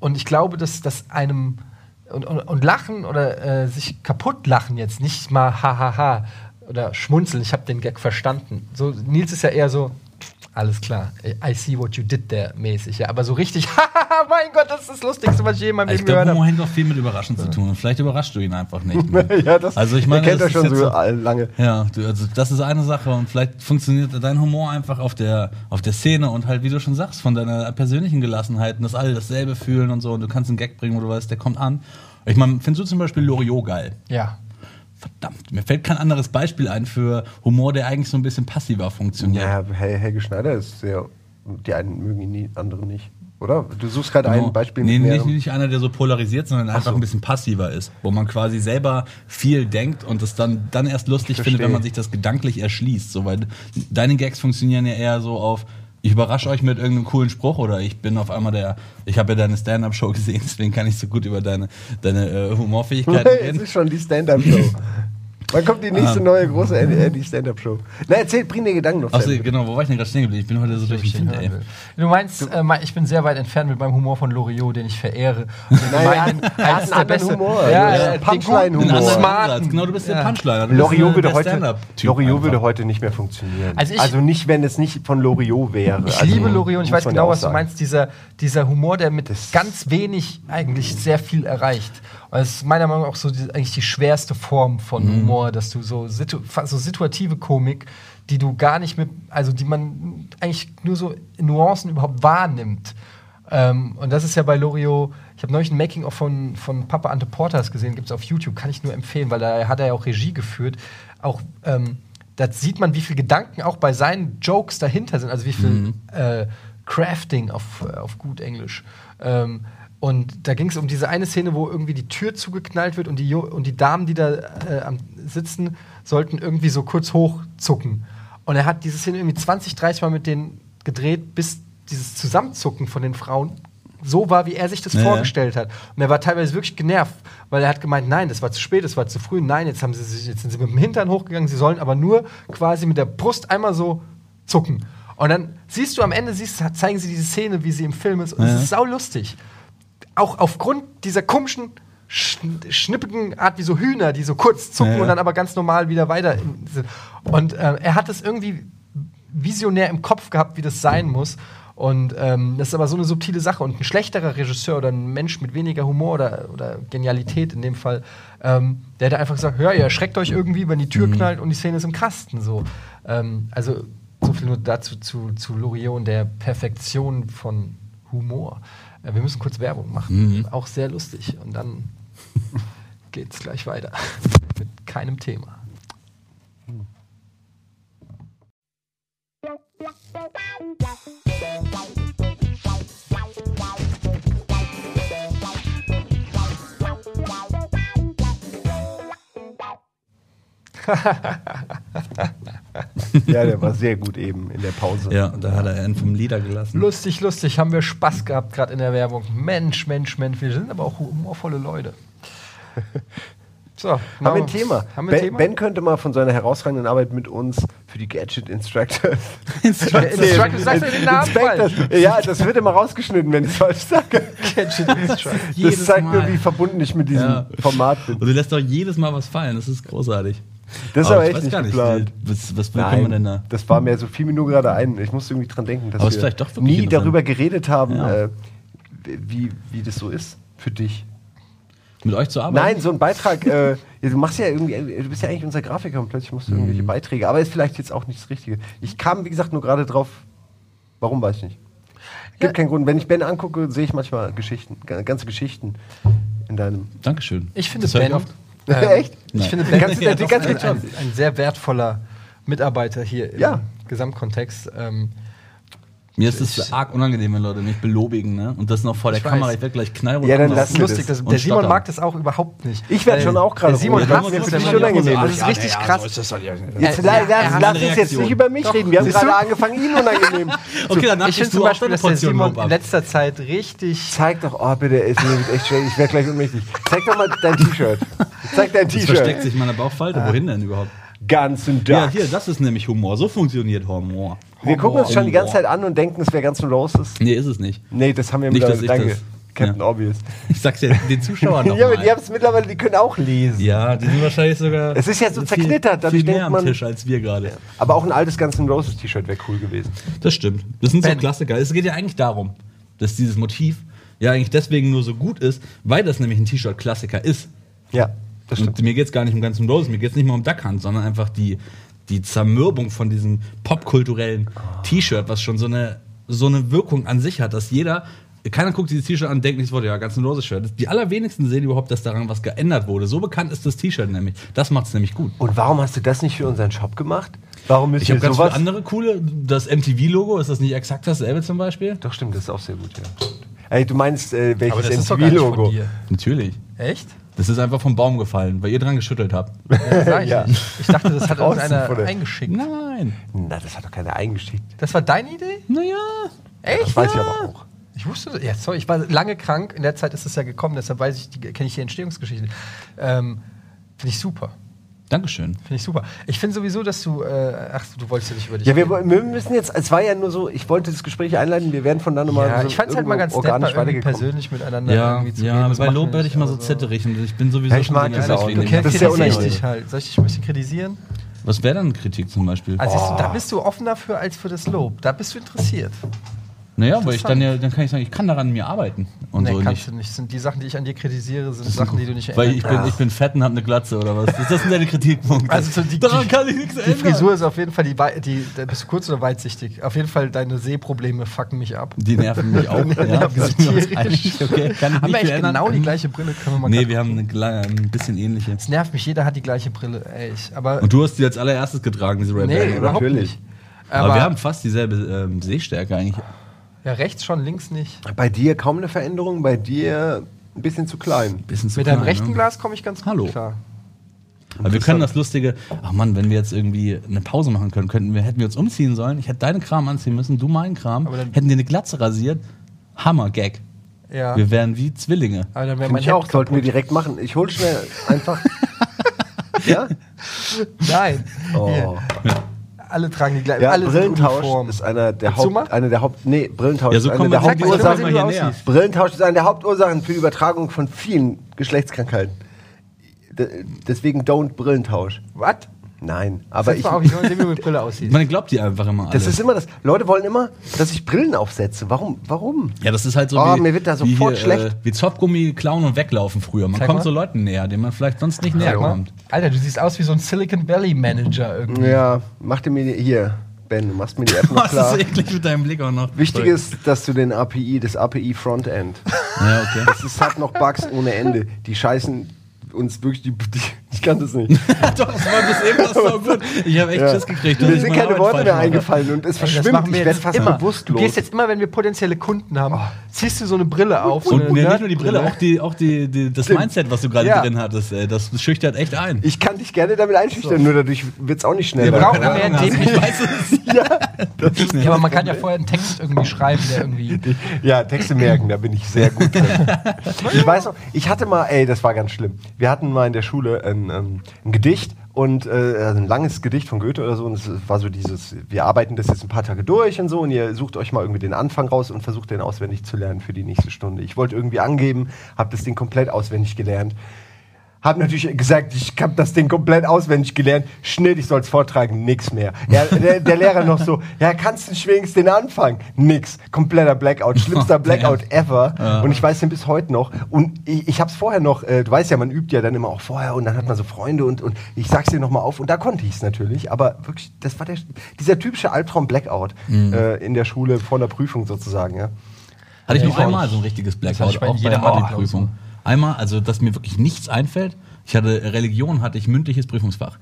Und ich glaube, dass das einem und, und, und lachen oder äh, sich kaputt lachen jetzt nicht mal hahaha oder schmunzeln, ich habe den Gag verstanden. So Nils ist ja eher so alles klar, I see what you did there mäßig, ja, aber so richtig, mein Gott, das ist das lustigste, was ich je in meinem Ich Leben gehört Humor habe. hängt auch viel mit Überraschen zu tun. Und vielleicht überrascht du ihn einfach nicht. Ne? ja, das, also ich meine, kennt das schon so lange. Ja, du, also das ist eine Sache und vielleicht funktioniert dein Humor einfach auf der, auf der Szene und halt, wie du schon sagst, von deiner persönlichen Gelassenheit und dass alle dasselbe fühlen und so und du kannst einen Gag bringen, wo du weißt, der kommt an. Ich meine, findest du zum Beispiel Loriot geil? Ja. Verdammt, mir fällt kein anderes Beispiel ein für Humor, der eigentlich so ein bisschen passiver funktioniert. Ja, Hel Helge Schneider ist sehr. Die einen mögen ihn, die anderen nicht. Oder? Du suchst gerade Genau. ein Beispiel nee, mit nicht, nicht einer, der so polarisiert, sondern einfach so. ein bisschen passiver ist, wo man quasi selber viel denkt und es dann, dann erst lustig findet, wenn man sich das gedanklich erschließt. So, weil deine Gags funktionieren ja eher so auf, ich überrasche euch mit irgendeinem coolen Spruch oder ich bin auf einmal der, ich habe ja deine Stand-Up-Show gesehen, deswegen kann ich so gut über deine, deine äh, Humorfähigkeiten es reden. ist schon die Stand-Up-Show. Wann kommt die nächste Ah. neue große Andy, Andy Stand-Up-Show? Na, erzähl, bring den Gedanken noch. Achso, genau, wo war ich denn gerade stehen geblieben? Ich bin heute so durch den Wind, ey. Du meinst, äh, ich bin sehr weit entfernt mit meinem Humor von Loriot, den ich verehre. Nein, er hat- einen beste- Humor. Ja, Ja, Punchline-Humor. smarten. Genau, du bist der Ja. Loriot der- würde heute, Stand-Up-Typ Loriot einfach. würde heute nicht mehr funktionieren. Also Also, ich- nicht, wenn es nicht von Loriot wäre. Ich also, liebe Loriot und ich weiß genau, was du meinst. Dieser, dieser Humor, der mit Das- ganz wenig eigentlich sehr viel erreicht. Weil es ist meiner Meinung nach auch so die, eigentlich die schwerste Form von Mhm. Humor, dass du so, situ so situative Komik, die du gar nicht mit, also die man eigentlich nur so in Nuancen überhaupt wahrnimmt. Ähm, und das ist ja bei Loriot, ich habe neulich ein Making-of von, von Papa Ante Portas gesehen, gibt es auf YouTube, kann ich nur empfehlen, weil da hat er ja auch Regie geführt. Auch ähm, da sieht man, wie viel Gedanken auch bei seinen Jokes dahinter sind, also wie viel äh, Crafting auf, äh, auf gut Englisch. Ähm, und da ging es um diese eine Szene, wo irgendwie die Tür zugeknallt wird und die, Jo- und die Damen, die da äh, sitzen, sollten irgendwie so kurz hochzucken. Und er hat diese Szene irgendwie 20, 30 Mal mit denen gedreht, bis dieses Zusammenzucken von den Frauen so war, wie er sich das Ja, ja. vorgestellt hat. Und er war teilweise wirklich genervt, weil er hat gemeint, nein, das war zu spät, das war zu früh, nein, jetzt, haben sie sich, jetzt sind sie mit dem Hintern hochgegangen, sie sollen aber nur quasi mit der Brust einmal so zucken. Und dann siehst du am Ende, siehst, zeigen sie diese Szene, wie sie im Film ist, und Ja. es ist saulustig. Auch aufgrund dieser komischen, schn schnippigen Art wie so Hühner, die so kurz zucken Ja, ja. und dann aber ganz normal wieder weiter sind. Und äh, er hat es irgendwie visionär im Kopf gehabt, wie das sein muss. Und ähm, das ist aber so eine subtile Sache. Und ein schlechterer Regisseur oder ein Mensch mit weniger Humor oder, oder Genialität in dem Fall, ähm, der hätte einfach gesagt: Hör, ihr erschreckt euch irgendwie, wenn die Tür knallt und die Szene ist im Kasten. So. Ähm, also, so viel nur dazu zu, zu Loriot und der Perfektion von Humor. Wir müssen kurz Werbung machen. Auch sehr lustig. Und dann geht's gleich weiter. mit keinem Thema. Ja, der war sehr gut eben in der Pause. Ja, da hat er einen vom Lieder gelassen. Lustig, lustig, haben wir Spaß gehabt gerade in der Werbung. Mensch, Mensch, Mensch, wir sind aber auch humorvolle Leute. So, Haben wir ein Thema? Haben wir ein ben, Thema? ben könnte mal von seiner herausragenden Arbeit mit uns für die Gadget Instructors. Instructor, sagst du den Namen Inspectors. falsch? Ja, das wird immer rausgeschnitten, wenn ich es falsch sage. Gadget Instructor. Das Jedes zeigt nur, Mal. wie verbunden ich mit diesem Ja. Format bin. Und du lässt doch jedes Mal was fallen, das ist großartig. Das ist aber ich echt nicht gar geplant. Was, was bekommt man denn da? das war mir so fiel mir nur gerade ein. Ich musste irgendwie dran denken, dass Aber wir nie darüber geredet haben, Ja. äh, wie, wie das so ist für dich. Mit euch zu arbeiten? Nein, so ein Beitrag, äh, du machst ja irgendwie, du bist ja eigentlich unser Grafiker und plötzlich musst du Mhm. irgendwelche Beiträge, aber ist vielleicht jetzt auch nicht das Richtige. Ich kam, wie gesagt, nur gerade drauf, warum weiß ich nicht. Gibt Ja. keinen Grund. Wenn ich Ben angucke, sehe ich manchmal Geschichten, ga- ganze Geschichten in deinem. Dankeschön. Ich finde höre Ben. Ähm, Echt? Ich Nein. finde Ben Ganz- ist die ganze ein, ein, ein sehr wertvoller Mitarbeiter hier im Ja. Gesamtkontext. Ähm, Mir ist es arg unangenehm, wenn Leute mich belobigen, ne? Und das noch vor der Ich weiß. Kamera. Ich werde gleich knallrot Ja, dann lass das ist lustig. Das, der Simon mag das auch überhaupt nicht. Ich werd Weil schon auch gerade Der Simon Das es, ist mich unangenehm. Das ist richtig krass. Jetzt lass, hat uns jetzt nicht über mich Doch. reden. Wir haben gerade angefangen, ihn unangenehm. Okay, danach Ich finde zum Beispiel, dass der Simon in letzter Zeit richtig. Zeig doch, oh bitte, es mir wird echt schwer. Ich werde gleich ohnmächtig. Zeig doch mal dein T-Shirt. Zeig dein Das versteckt T-Shirt. sich in meiner Bauchfalte. Wohin denn überhaupt? Ganz und Ja, hier, das ist nämlich Humor. So funktioniert Humor. Wir gucken uns schon die ganze Zeit an und denken, es wäre ganz Roses. Nee, ist es nicht. Nee, das haben wir Nicht, dass ich Danke. das- Captain ja. Obvious. Ich sag's ja den Zuschauern noch ja, aber die haben es mittlerweile, die können auch lesen. Ja, die sind wahrscheinlich sogar. Es ist ja so viel- zerknittert, dadurch viel mehr am man- Tisch als wir gerade. Aber auch ein altes Guns N' Roses T-Shirt wäre cool gewesen. Das stimmt. Das sind so. Klassiker. Es geht ja eigentlich darum, dass dieses Motiv ja eigentlich deswegen nur so gut ist, weil das nämlich ein T-Shirt-Klassiker ist. Ja, das stimmt. Und mir geht's gar nicht um Guns N' Roses, mir geht's nicht mal um Duck Hunt, sondern einfach die, die Zermürbung von diesem popkulturellen T-Shirt, was schon so eine, so eine Wirkung an sich hat, dass jeder, keiner guckt dieses T-Shirt an und denkt nicht, ja, Guns N' Roses Shirt. Die allerwenigsten sehen überhaupt, dass daran was geändert wurde. So bekannt ist das T-Shirt nämlich. Das macht's nämlich gut. Und warum hast du das nicht für unseren Shop gemacht? Warum müsst Ich ihr habe ganz sowas? viele andere coole, das MTV-Logo, ist das nicht exakt dasselbe zum Beispiel? Doch, stimmt, das ist auch sehr gut, ja. Ey, du meinst, äh, welches MTV-Logo? dir. Natürlich. Echt? Das ist einfach vom Baum gefallen, weil ihr dran geschüttelt habt. Ja, sag ich Ja. nicht. Ich dachte, das hat vor der- eingeschickt. Nein. Na, das hat doch keiner eingeschickt. Das war deine Idee? Naja. Echt? Das weiß ich aber auch. Ich wusste das. Ja, sorry, ich war lange krank. In der Zeit ist es ja gekommen, deshalb weiß ich, die- kenne ich die Entstehungsgeschichte. Ähm, Finde ich super. Dankeschön. Finde ich super. Ich finde sowieso, dass du. Äh, ach, du wolltest ja nicht über dich. Ja, wir, wir müssen jetzt, es war ja nur so, ich wollte das Gespräch einleiten, wir werden von dann nochmal ja, so ich fand es halt mal ganz nett, mal organisch irgendwie weitergekommen. persönlich miteinander Ja, irgendwie zu ja reden. Bei Lob man werde ich immer so aber zetterig und ich bin sowieso Ja, ich schon mag so das auch Du Das ist kritisierst unangenehm. dich halt. Soll ich dich ein bisschen kritisieren? Was wäre dann Kritik zum Beispiel? Also du, da bist du offener für als für das Lob. Da bist du interessiert. Naja, weil ich dann ja, dann kann ich sagen, ich kann daran mir arbeiten. Und nee, so kannst nicht. du nicht. Sind die Sachen, die ich an dir kritisiere, sind Sachen, die du nicht Weil ich ändern bin, ich bin fett und hab eine Glatze oder was? Ist das denn deine Kritikpunkt? Also so die- daran die- kann ich nichts Die ändern. Frisur ist auf jeden Fall die, die, da bist du kurz oder weitsichtig. Auf jeden Fall deine Sehprobleme fucken mich ab. Die nerven mich auch. ja, nerven sind wir uns tierisch. Okay, kann ich Haben wir nicht eigentlich ändern? genau die gleiche Brille? Können wir mal Nee, wir haben eine, ein bisschen ähnliche. Es nervt mich, jeder hat die gleiche Brille. Ey, ich, aber Und du hast die als allererstes getragen, diese Red nee, Band, oder? überhaupt Natürlich. nicht. Aber, Aber, wir haben fast dieselbe ähm, Sehstärke eigentlich. Ja, rechts schon, links nicht. Bei dir kaum eine Veränderung, bei dir ein bisschen zu klein. Bisschen zu Mit klein, deinem rechten ne? Glas komme ich ganz gut Hallo. klar. Aber wir können das Lustige, ach Mann, wenn wir jetzt irgendwie eine Pause machen können, könnten wir, hätten wir uns umziehen sollen. Ich hätte deinen Kram anziehen müssen, du meinen Kram, Aber dann- hätten dir eine Glatze rasiert. Hammer-Gag. Ja. Wir wären wie Zwillinge. Aber dann Finde mein ich auch, Hemd sollten wir kaputt. direkt machen. Ich hol schnell einfach. ja? Nein. Oh. Hier. Alle tragen die gleiche. Ja, alle uniform. ist einer der Willst? Haupt, eine der Haupt, nee, Billentausch Ja, so ist eine der Hauptursachen. Brillentausch ist eine der Hauptursachen für die Übertragung von vielen Geschlechtskrankheiten. D deswegen don't Brillentausch. Was? Nein, aber ich, will sehen, wie du mit Brille aussieht. Man glaubt die einfach immer alle. das ist immer das. Leute wollen immer, dass ich Brillen aufsetze. Warum? Warum? ja, das ist halt so Oh, wie, mir wird da wie, sofort hier, schlecht. Äh, wie Zopfgummi klauen und weglaufen früher. Man Zeig kommt mal. so Leuten näher, denen man vielleicht sonst nicht näher kommt. Alter, du siehst aus wie so ein Silicon Valley Manager irgendwie. Ja, mach dir mir die, hier, Ben, du machst mir die App noch Das ist klar. eklig mit deinem Blick auch noch. Wichtig ist, dass du den API, das API Frontend, Ja, okay. das ist, hat noch Bugs ohne Ende. Die scheißen uns wirklich, die, die ich kann das nicht. Doch, das war bis eben das so gut. Ich habe echt Ja. Schiss gekriegt. Mir sind keine Arbeit Worte mehr eingefallen und es das verschwimmt. wir Ich werde fast immer. Du bewusstlos. gehst jetzt immer, wenn wir potenzielle Kunden haben, ziehst du so eine Brille auf. So Und eine nee, nicht nur die Brille, Nerdbrille. auch, die, auch die, die, das Stimmt. Mindset, was du gerade Ja. drin hattest, ey, das schüchtert echt ein. ich kann dich gerne damit einschüchtern, nur dadurch wird es auch nicht schneller. Wir brauchen mehr. Dämlich. Ich weiß es. Ja, aber man kann ja vorher einen Text irgendwie schreiben, der irgendwie. Ja, Texte merken, da bin ich sehr gut drin. ich weiß noch, ich hatte mal, ey, das war ganz schlimm. Wir hatten mal in der Schule ein, ähm, ein Gedicht und äh, also ein langes Gedicht von Goethe oder so. Und es war so dieses, wir arbeiten das jetzt ein paar Tage durch und so und ihr sucht euch mal irgendwie den Anfang raus und versucht den auswendig zu lernen für die nächste Stunde. Ich wollte irgendwie angeben, habe das Ding komplett auswendig gelernt. Hab natürlich gesagt, ich habe das Ding komplett auswendig gelernt. Schnitt, ich soll es vortragen, nix mehr. Ja, der, der Lehrer noch so, ja, kannst du wenigstens den Anfang? Nix. Kompletter Blackout, schlimmster Blackout ever. Und ich weiß den bis heute noch. Und ich, ich habe es vorher noch, äh, du weißt ja, man übt ja dann immer auch vorher und dann hat man so Freunde und, und ich sag's dir nochmal auf und da konnte ich es natürlich. Aber wirklich, das war der, dieser typische Albtraum Blackout äh, in der Schule vor der Prüfung sozusagen. Ja. Hatte ich Ja, nur einmal so ein richtiges Blackout, auch bei jeder der Abi-Prüfung. Einmal, also dass mir wirklich nichts einfällt. Ich hatte Religion, hatte ich mündliches Prüfungsfach.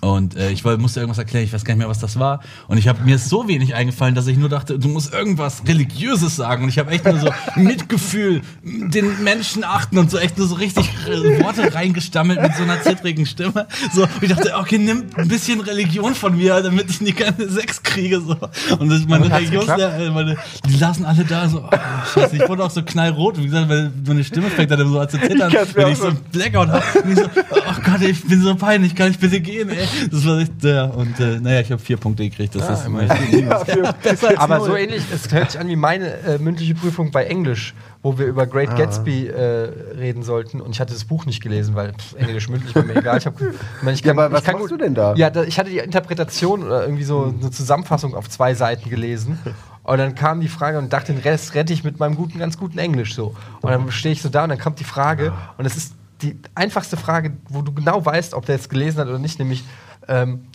Und äh, ich wollte, musste irgendwas erklären, ich weiß gar nicht mehr, was das war. Und ich habe mir ist so wenig eingefallen, dass ich nur dachte, du musst irgendwas Religiöses sagen. Und ich habe echt nur so Mitgefühl, den Menschen achten und so echt nur so richtig äh, Worte reingestammelt mit so einer zittrigen Stimme. So, ich dachte, okay, nimm ein bisschen Religion von mir, damit ich nicht keine Sex kriege. So. Und das, meine Aber hat's Religionslehrer, meine, die lasen alle da so, oh, scheiße, ich wurde auch so knallrot, wie gesagt, weil meine Stimme fängt dann so an zu zittern, Ich wenn ich so einen Blackout habe. Und ich so, oh Gott, ich bin so peinlich, kann ich bitte gehen, ey. Das war echt, ja, und äh, naja, ich habe vier Punkte gekriegt, das ist immerhin. Ja, Aber so ähnlich, es hört sich an wie meine äh, mündliche Prüfung bei Englisch, wo wir über Great Gatsby äh, reden sollten. Und ich hatte das Buch nicht gelesen, weil pff, Englisch mündlich war mir egal. Ich, hab, ich, mein, ich Ja, aber was ich kann machst gut- du denn da? Ja, da, ich hatte die Interpretation oder irgendwie so eine Zusammenfassung auf zwei Seiten gelesen. Und dann kam die Frage und dachte, den Rest rette ich mit meinem guten, ganz guten Englisch so. Und dann stehe ich so da und dann kommt die Frage und es ist die einfachste Frage, wo du genau weißt, ob der es gelesen hat oder nicht, nämlich ähm,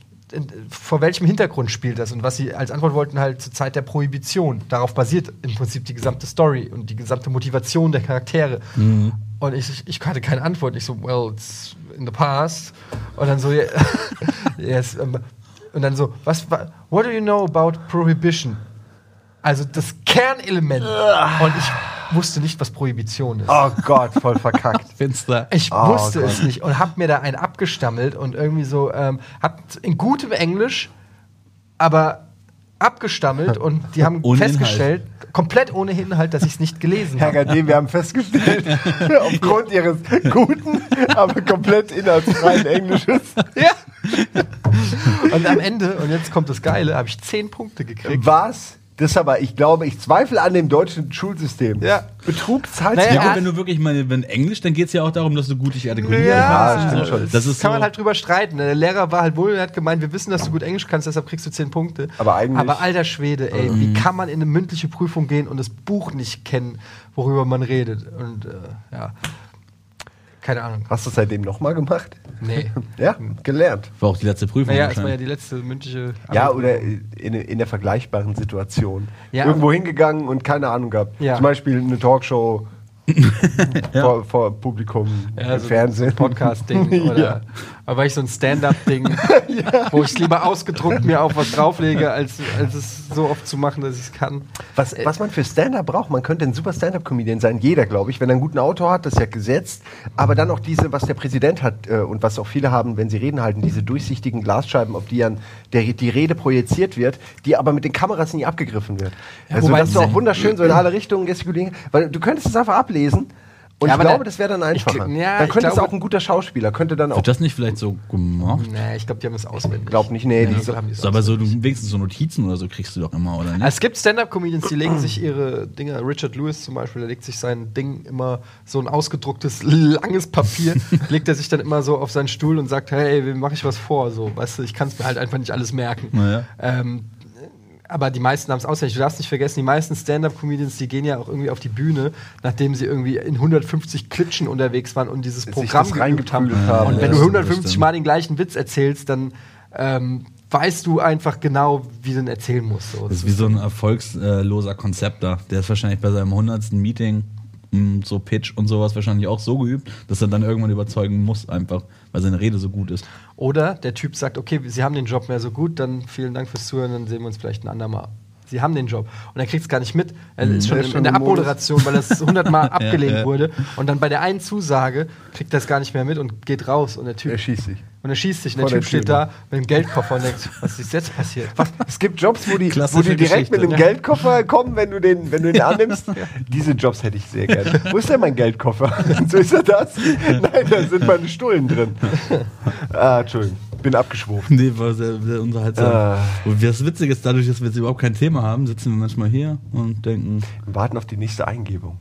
vor welchem Hintergrund spielt das? Und was sie als Antwort wollten, halt zur Zeit der Prohibition. Darauf basiert im Prinzip die gesamte Story und die gesamte Motivation der Charaktere. Und ich, ich, hatte keine Antwort. Ich so, well, it's in the past. Und dann so, yes. ähm, Und dann so, was, wa- what do you know about Prohibition? Also das Kernelement. Und ich wusste nicht, was Prohibition ist. oh Gott, voll verkackt. Finster. Ich Oh wusste Gott. es nicht und hab mir da einen abgestammelt und irgendwie so, ähm, hab in gutem Englisch, aber abgestammelt und die haben Ohne festgestellt, komplett ohne Inhalt, dass ich es nicht gelesen Herr habe. Gardin, wir haben festgestellt, aufgrund Ihres guten, aber komplett inhaltsfreien Englisches, Und am Ende, und jetzt kommt das Geile, habe ich zehn Punkte gekriegt. was? Das aber, ich glaube, ich zweifle an dem deutschen Schulsystem. Ja. Betrug zahlt Naja, sich Ja, Ja. gut, wenn du wirklich mal, wenn Englisch, dann geht es ja auch darum, dass du gut dich artikulieren Ja, kannst. stimmt So, schon. Das ist kann so, man halt drüber streiten. Der Lehrer war halt wohl, er hat gemeint, wir wissen, dass du gut Englisch kannst, deshalb kriegst du 10 Punkte. Aber eigentlich- Aber alter Schwede, ey, wie kann man in eine mündliche Prüfung gehen und das Buch nicht kennen, worüber man redet? Und äh, ja, keine Ahnung. Hast du das seitdem nochmal gemacht? Nee. Ja, gelernt. war auch die letzte Prüfung. Naja, es war ja die letzte mündliche. Ja, Abi-Prüfung. oder in, in der vergleichbaren Situation. Ja. Irgendwo hingegangen und keine Ahnung gehabt. Ja. Zum Beispiel eine Talkshow vor, vor Publikum Ja, im so Fernsehen. Podcast-Ding oder Ja. Aber ich so ein Stand-up-Ding, wo ich es lieber ausgedruckt mir auf was drauflege, als, als es so oft zu machen, dass ich es kann. Was, was man für Stand-up braucht, man könnte ein super Stand-up-Comedian sein, jeder, glaube ich, wenn er einen guten Autor hat, das ist ja gesetzt, aber dann auch diese, was der Präsident hat äh, und was auch viele haben, wenn sie Reden halten, diese durchsichtigen Glasscheiben, auf die dann der, die Rede projiziert wird, die aber mit den Kameras nie abgegriffen wird. also, wobei- dass du auch wunderschön so in alle Richtungen gestikulieren, weil du könntest es einfach ablesen und Ja, ich aber glaube, da- das wäre dann ich einfacher. gl- ja, dann ich könnte es glaube- auch ein guter Schauspieler, könnte dann auch, Wird das nicht vielleicht so gemacht? Nee, ich glaube, die haben es auswendig. glaub nicht, nee, Ja, die so haben die So, aber so du, wenigstens so Notizen oder so kriegst du doch immer, oder nicht? Es gibt Stand-Up-Comedians, die legen sich ihre Dinge, Richard Lewis zum Beispiel, der legt sich sein Ding immer so ein ausgedrucktes, langes Papier, legt er sich dann immer so auf seinen Stuhl und sagt, hey, wie mache ich was vor? So, weißt du, ich kann es mir halt einfach nicht alles merken. Naja. Ähm, aber die meisten haben es auswendig. Du darfst nicht vergessen, die meisten Stand-Up-Comedians, die gehen ja auch irgendwie auf die Bühne, nachdem sie irgendwie in 150 Klitschen unterwegs waren und dieses Programm geübt haben. haben. Und Ja, wenn du stimmt, 150 das Mal den gleichen Witz erzählst, dann ähm, weißt du einfach genau, wie du ihn erzählen musst. So. Das ist wie so ein erfolgsloser Konzepter. Der ist wahrscheinlich bei seinem 100. Meeting so Pitch und sowas wahrscheinlich auch so geübt, dass er dann irgendwann überzeugen muss, einfach, weil seine Rede so gut ist. Oder der Typ sagt, okay, Sie haben den Job mehr so gut, dann vielen Dank fürs Zuhören, dann sehen wir uns vielleicht ein andermal. Sie haben den Job. Und er kriegt es gar nicht mit. Er ist schon, in, schon in der. Abmoderation, weil das 100 Mal abgelehnt ja. wurde. Und dann bei der einen Zusage kriegt er es gar nicht mehr mit und geht raus. Und der Typ er schießt sich. Und er schießt sich. Und Vor der der Typ steht da mit dem Geldkoffer und denkt, was ist jetzt passiert? Es gibt Jobs, wo die, wo die direkt Geschichte. mit einem Ja. Geldkoffer kommen, wenn du den, wenn du den annimmst. Diese Jobs hätte ich sehr gerne. Wo ist denn mein Geldkoffer? so ist er das? Nein, da sind meine Stullen drin. Ah, Entschuldigung, bin abgeschworfen. Nee, war sehr, sehr unterhaltsam. Ah. Und das Witzige ist, dadurch, dass wir jetzt überhaupt kein Thema haben, sitzen wir manchmal hier und denken, Wir warten auf die nächste Eingebung.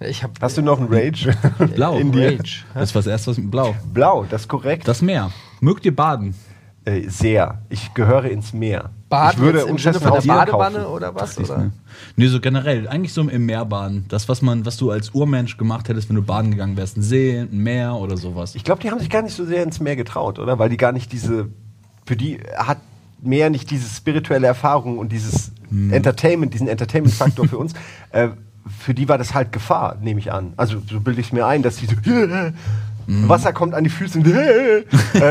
Ich hab Hast du noch einen Rage? blau. In dir. Rage. Das war das erste, was blau. Blau, das ist korrekt. Das Meer. Mögt ihr baden? Äh, sehr. Ich gehöre ins Meer. Baden ich würde im Sinne von der Haus kaufen. Badewanne oder was? Ich, Oder? ne? Nee, so generell. Eigentlich so im Meer baden. Das, was man, was du als Urmensch gemacht hättest, wenn du baden gegangen wärst. Ein See, ein Meer oder sowas. Ich glaube, die haben sich gar nicht so sehr ins Meer getraut, oder? Weil die gar nicht diese. Für die hat Meer nicht diese spirituelle Erfahrung und dieses Hm. Entertainment, diesen Entertainment-Faktor für uns. Äh, für die war das halt Gefahr, nehme ich an. Also so bilde ich es mir ein, dass die so. Hm. Wasser kommt an die Füße und äh,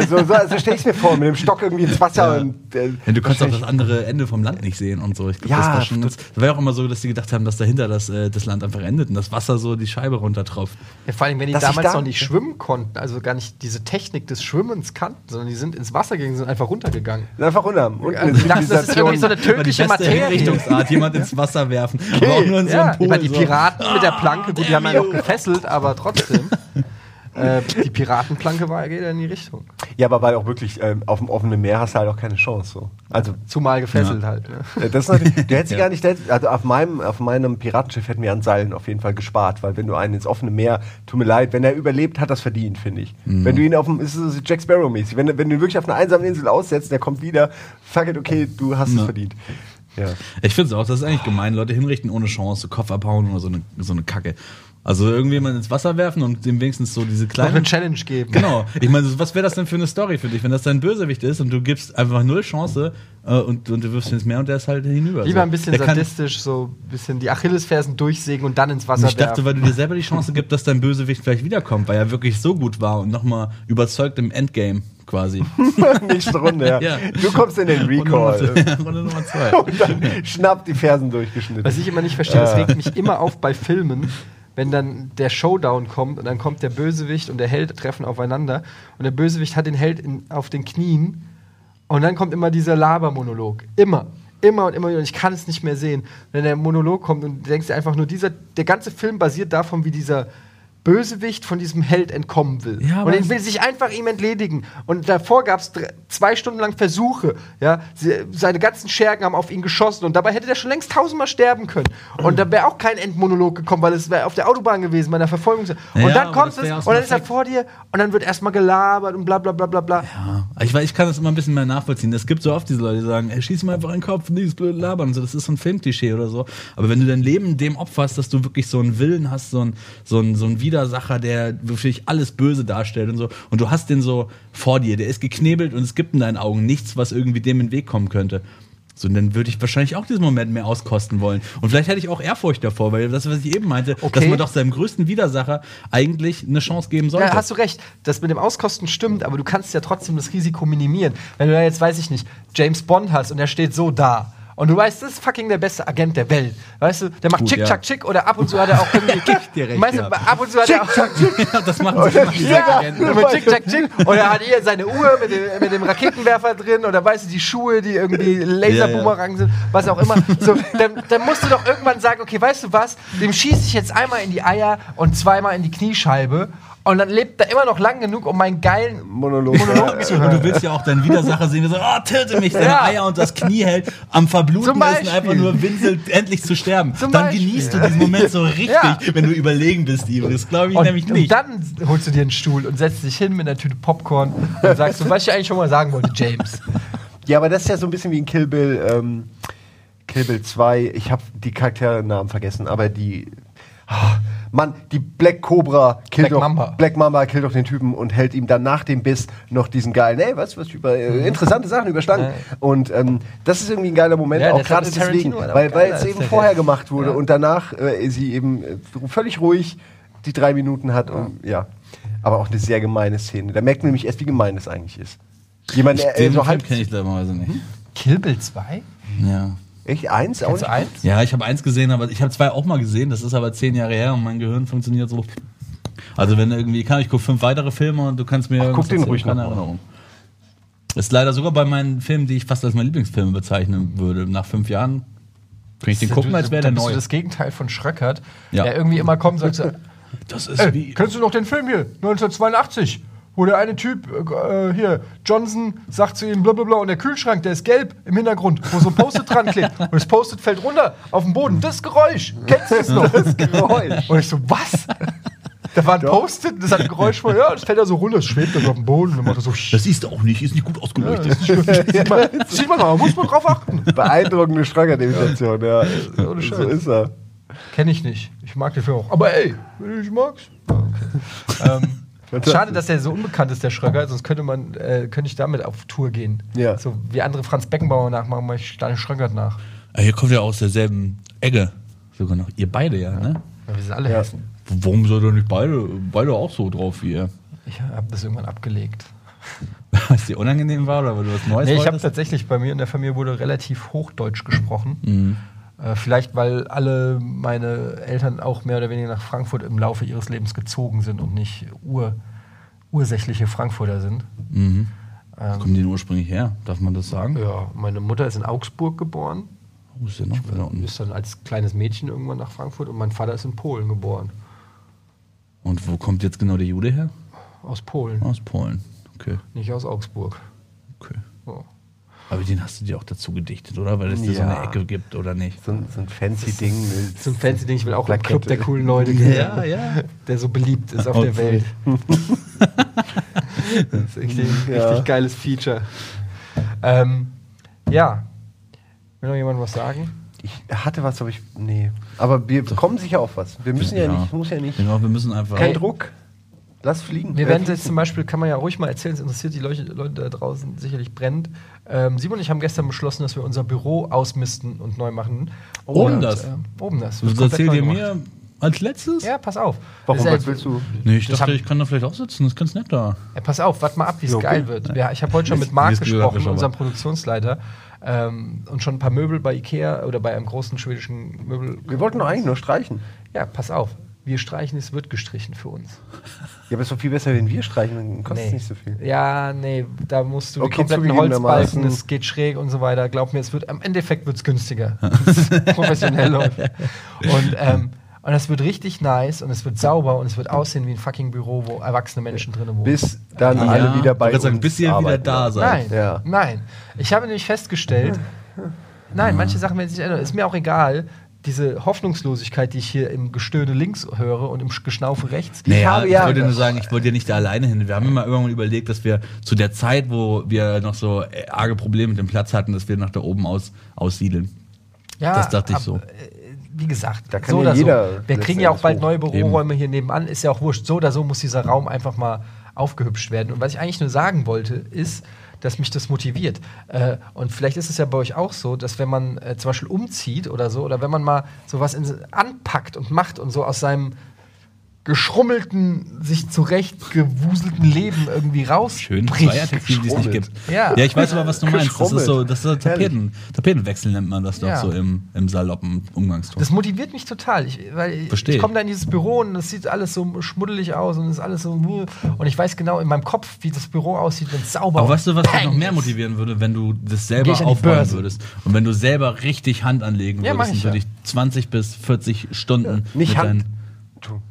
so, so, so stelle ich es mir vor, mit dem Stock irgendwie ins Wasser Ja. und äh, Ja, du kannst auch das andere Ende vom Land nicht sehen und so. Ich glaub, Ja, das war schon das- ganz, das war ja auch immer so, dass die gedacht haben, dass dahinter das, äh, das Land einfach endet und das Wasser so die Scheibe runtertropft. Ja, vor allem, wenn die Dass damals da- noch nicht schwimmen konnten, also gar nicht diese Technik des Schwimmens kannten, sondern die sind ins Wasser gegangen, sind einfach runtergegangen. Einfach runter. Unten Also eine die dachten, das ist irgendwie so eine tödliche Materie. Richtungsart, jemand ins Wasser werfen. Aber auch nur in so Ja, einem Pool. über die so. Piraten mit der Planke, gut, die haben ja noch gefesselt, aber trotzdem. äh, die Piratenplanke war, geht ja in die Richtung. Ja, aber weil auch wirklich ähm, auf dem offenen Meer hast du halt auch keine Chance. So. Also Zumal gefesselt Ja. halt. Ne? Äh, Das ist natürlich, du hättest Ja. gar nicht, also auf meinem, auf meinem Piratenschiff hätten wir an Seilen auf jeden Fall gespart, weil wenn du einen ins offene Meer, tut mir leid, wenn er überlebt, hat das verdient, finde ich. Wenn du ihn auf dem, ist es Jack Sparrow-mäßig, wenn, du- wenn du ihn wirklich auf einer einsamen Insel aussetzt, der kommt wieder, fuck it, okay, du hast es Ja. verdient. Ja. Ich finde es auch, das ist eigentlich gemein. Leute hinrichten ohne Chance, Kopf abhauen oder so eine, so eine Kacke. Also irgendjemand ins Wasser werfen und dem wenigstens so diese Noch kleinen. eine Challenge geben. Genau. Ich meine, was wäre das denn für eine Story für dich, wenn das dein Bösewicht ist und du gibst einfach null Chance äh, und, und du wirfst ihn ins Meer und der ist halt hinüber. Lieber So. ein bisschen Der sadistisch, so ein bisschen die Achillesfersen durchsägen und dann ins Wasser Ich dachte, werfen. weil du dir selber die Chance gibst, dass dein Bösewicht vielleicht wiederkommt, weil er wirklich so gut war und nochmal überzeugt im Endgame quasi. Nächste Runde, ja. Ja. Du kommst in den Runde Nummer Recall. Runde Nummer zwei. und dann schnapp die Fersen durchgeschnitten. Was ich immer nicht verstehe, das regt mich immer auf bei Filmen, wenn dann der Showdown kommt und dann kommt der Bösewicht und der Held treffen aufeinander und der Bösewicht hat den Held in, auf den Knien und dann kommt immer dieser Labermonolog. Immer. Immer und immer wieder. Und ich kann es nicht mehr sehen. Wenn der Monolog kommt und du denkst dir einfach nur, dieser, der ganze Film basiert davon, wie dieser Bösewicht von diesem Held entkommen will. Ja, und er will sich einfach ihm entledigen. Und davor gab es zwei Stunden lang Versuche. Ja? Sie, seine ganzen Schergen haben auf ihn geschossen und dabei hätte der schon längst tausendmal sterben können. Und da wäre auch kein Endmonolog gekommen, weil es wäre auf der Autobahn gewesen, bei einer Verfolgung. Und Ja, dann kommt es und dann ist er vor dir und dann wird erstmal gelabert und bla bla bla bla bla. Ja, ich, ich kann das immer ein bisschen mehr nachvollziehen. Es gibt so oft diese Leute, die sagen, ey, schieß mir einfach in den Kopf, dieses blöde Labern. und So, das ist so ein Filmklischee oder so. Aber wenn du dein Leben dem opferst, dass du wirklich so einen Willen hast, so ein, so so ein Widersacher, der wirklich alles Böse darstellt und so, und du hast den so vor dir, der ist geknebelt und es gibt in deinen Augen nichts, was irgendwie dem in den Weg kommen könnte. So, dann würde ich wahrscheinlich auch diesen Moment mehr auskosten wollen. Und vielleicht hätte ich auch Ehrfurcht davor, weil das, was ich eben meinte, Okay. dass man doch seinem größten Widersacher eigentlich eine Chance geben sollte. Ja, hast du recht. Das mit dem Auskosten stimmt, aber du kannst ja trotzdem das Risiko minimieren. Wenn du da jetzt, weiß ich nicht, James Bond hast und er steht so da. Und du weißt, das ist fucking der beste Agent der Welt. Weißt du, der macht Gut, Chick, ja. Chack, Chick oder ab und zu hat er auch irgendwie. dir recht, weißt du, ja. ab und zu hat er auch. Ja, das machen sie immer, Ja, mit Chick, Chack, Chick. Und er hat hier seine Uhr mit dem, mit dem Raketenwerfer drin oder weißt du, die Schuhe, die irgendwie Laserboomerang sind, was auch immer. So, dann, dann musst du doch irgendwann sagen, okay, weißt du was, dem schieße ich jetzt einmal in die Eier und zweimal in die Kniescheibe. Und dann lebt er immer noch lang genug, um meinen geilen Monolog. Monolog zu hören. Und du willst ja auch deinen Widersacher sehen, der so, oh, töte mich, deine Ja. Eier und das Knie hält, am Verbluten ist und einfach nur winselt, endlich zu sterben. Zum dann Beispiel. genießt du diesen Moment so richtig, Ja. wenn du überlegen bist, Ivo. Das glaube ich Und, nämlich und nicht. dann holst du dir einen Stuhl und setzt dich hin mit einer Tüte Popcorn und sagst, du, was ich eigentlich schon mal sagen wollte, James. Ja, aber das ist ja so ein bisschen wie in Kill Bill, ähm, Kill Bill 2. Ich habe die Charakternamen vergessen, aber die. Ah, Mann, die Black Cobra killt Black doch, Mamba. Black Mamba killt doch den Typen und hält ihm dann nach dem Biss noch diesen geilen, ey, was, was über äh, interessante Sachen überstanden. Ja. Und ähm, das ist irgendwie ein geiler Moment, Ja, auch gerade deswegen, halt weil, weil es eben der vorher Rest. gemacht wurde Ja. und danach äh, sie eben äh, völlig ruhig die drei Minuten hat. Und, ja. Aber auch eine sehr gemeine Szene. Da merkt man nämlich erst, wie gemein es eigentlich ist. Jemand, der äh, Den so halb. kenne ich leider nicht. Kill Bill 2? Ja. Echt? Eins? Auch nicht? eins? Ja, ich habe eins gesehen, aber ich habe zwei auch mal gesehen. Das ist aber zehn Jahre her und mein Gehirn funktioniert so. Also wenn irgendwie, kann ich gucke fünf weitere Filme und du kannst mir Ach, guck den ruhig keine. Erinnerung. Ist leider sogar bei meinen Filmen, die ich fast als meine Lieblingsfilme bezeichnen würde. Nach fünf Jahren kann ich den gucken, als wäre der neu. das Gegenteil von Schröckert, Ja. der irgendwie immer kommt und sagt, Das ist Ey, wie. kennst du noch den Film hier, 1982? Wo der eine Typ, äh, hier, Johnson, sagt zu ihm blablabla und der Kühlschrank, der ist gelb im Hintergrund, wo so ein Post-it dran klebt. Und das Post-it fällt runter auf den Boden. Das Geräusch, kennst du es noch? Das Geräusch. Und ich so, was? Da war ein Post-it, das hat ein Geräusch von, ja, das fällt da so runter, das schwebt dann auf dem Boden und dann macht er so, Das siehst du auch nicht, ist nicht gut ausgeleuchtet. sieht man, sieht man mal, muss man drauf achten. Beeindruckende Schröcker-Imitation, ja. Ohne so ist er. Kenn ich nicht. Ich mag den Film auch. Aber ey, wenn du nicht magst. Ja, okay. ähm, schade, dass der so unbekannt ist, der Schröcker, sonst könnte man, äh, könnte ich damit auf Tour gehen. Ja. So wie andere Franz Beckenbauer nachmachen, mache ich Daniel Schröckert nach. Ah, Hier kommt ja aus derselben Ecke. Sogar noch. Ihr beide ja, ne? Ja, wir sind alle Ja. Hessen. Warum seid ihr nicht beide, beide auch so drauf wie ihr? Ich habe das irgendwann abgelegt. Weil es dir unangenehm war oder weil du was Neues Nee, ich habe tatsächlich, bei mir in der Familie wurde relativ Hochdeutsch gesprochen. Mhm. Äh, vielleicht, weil alle meine Eltern auch mehr oder weniger nach Frankfurt im Laufe ihres Lebens gezogen sind und nicht ur, ursächliche Frankfurter sind. Mhm. Ähm, Kommen die denn ursprünglich her? Darf man das sagen? Ja, meine Mutter ist in Augsburg geboren, Wo ist der noch unten? ist dann als kleines Mädchen irgendwann nach Frankfurt und mein Vater ist in Polen geboren. Und wo kommt jetzt genau der Jude her? Aus Polen, Aus Polen. Okay, nicht aus Augsburg. okay. Ja. Aber den hast du dir auch dazu gedichtet, oder? Weil es dir so Ja. eine Ecke gibt, oder nicht? So ein, so ein fancy Ding. Mit So ein fancy Ding, ich will auch Plakette. Club der coolen Leute gehen, Ja, ja. der so beliebt ist auf Okay. der Welt. das ist richtig, Ja. richtig geiles Feature. Ähm, ja. Will noch jemand was sagen? Ich hatte was, aber ich. Nee. Aber wir kommen sicher auf was. Wir müssen ja, nicht. Muss ja nicht. Genau, wir müssen einfach. Kein Druck. Lass fliegen. Wir Äh, werden jetzt zum Beispiel, kann man ja ruhig mal erzählen, es interessiert die Leute, Leute da draußen sicherlich brennend. Ähm, Simon und ich haben gestern beschlossen, dass wir unser Büro ausmisten und neu machen. Oben Und, das? ähm, oben das. Das erzählt ihr mir als letztes? Ja, pass auf. Warum? Das ist Was willst du? Nee, ich dachte, ich kann da vielleicht auch sitzen, das ist ganz nett da. Ja, pass auf, warte mal ab, wie es Ja, okay. geil wird. Ja, ich habe heute schon mit Marc gesprochen, unserem Produktionsleiter, ähm, und schon ein paar Möbel bei Ikea oder bei einem großen schwedischen Möbel. Wir wollten doch eigentlich nur streichen. Ja, pass auf. Wir streichen, es wird gestrichen für uns. Ja, aber es ist doch viel besser, wenn wir streichen, dann kostet es Nee. nicht so viel. Ja, nee, da musst du Okay, die kompletten. Holzbalken, es geht schräg und so weiter. Glaub mir, es wird am Endeffekt wird's günstiger. Das ist professionell läuft. Und, ähm, Und das wird richtig nice und es wird sauber und es wird aussehen wie ein fucking Büro, wo erwachsene Menschen drin wohnen. Bis dann Ja, alle wieder bei ich wollte sagen, uns bis ihr wieder da seid. Nein, Ja. nein. Ich habe nämlich festgestellt, nein, manche Sachen werden sich ändern. Ist mir auch egal. Diese Hoffnungslosigkeit, die ich hier im Gestöhne links höre und im Geschnaufe rechts. Naja, habe ich ja- wollte nur sagen, ich wollte ja nicht da alleine hin. Wir haben immer irgendwann überlegt, dass wir zu der Zeit, wo wir noch so äh, arge Probleme mit dem Platz hatten, dass wir nach da oben aus aussiedeln. Ja, Das dachte ich ab- so. äh, Wie gesagt, Da kann so ja oder jeder so. Wir kriegen ja auch bald neue letztendlich Büroräume hier nebenan. Ist ja auch wurscht. So oder so muss dieser Raum einfach mal aufgehübscht werden. Und was ich eigentlich nur sagen wollte, ist, dass mich das motiviert. Äh, und vielleicht ist es ja bei euch auch so, dass wenn man äh, zum Beispiel umzieht oder so, oder wenn man mal sowas in, anpackt und macht und so aus seinem geschrummelten, sich zurechtgewuselten Leben irgendwie Schön, rausbricht. zwei Adjektive, die es nicht gibt. Ja. ja, ich weiß aber, was du meinst. Das ist so, das ist so Tapeten, Tapetenwechsel nennt man das doch Ja. so im, im saloppen Umgangston. Das motiviert mich total. Ich, weil ich, komme da in dieses Büro und es sieht alles so schmuddelig aus und es ist alles so. Und ich weiß genau in meinem Kopf, wie das Büro aussieht, wenn es sauber Aber weißt du, was dich noch mehr motivieren würde, wenn du das selber aufbauen würdest und wenn du selber richtig Hand anlegen Ja, würdest, ich dann würde ja. ich 20 bis 40 Stunden Nicht mit Hand.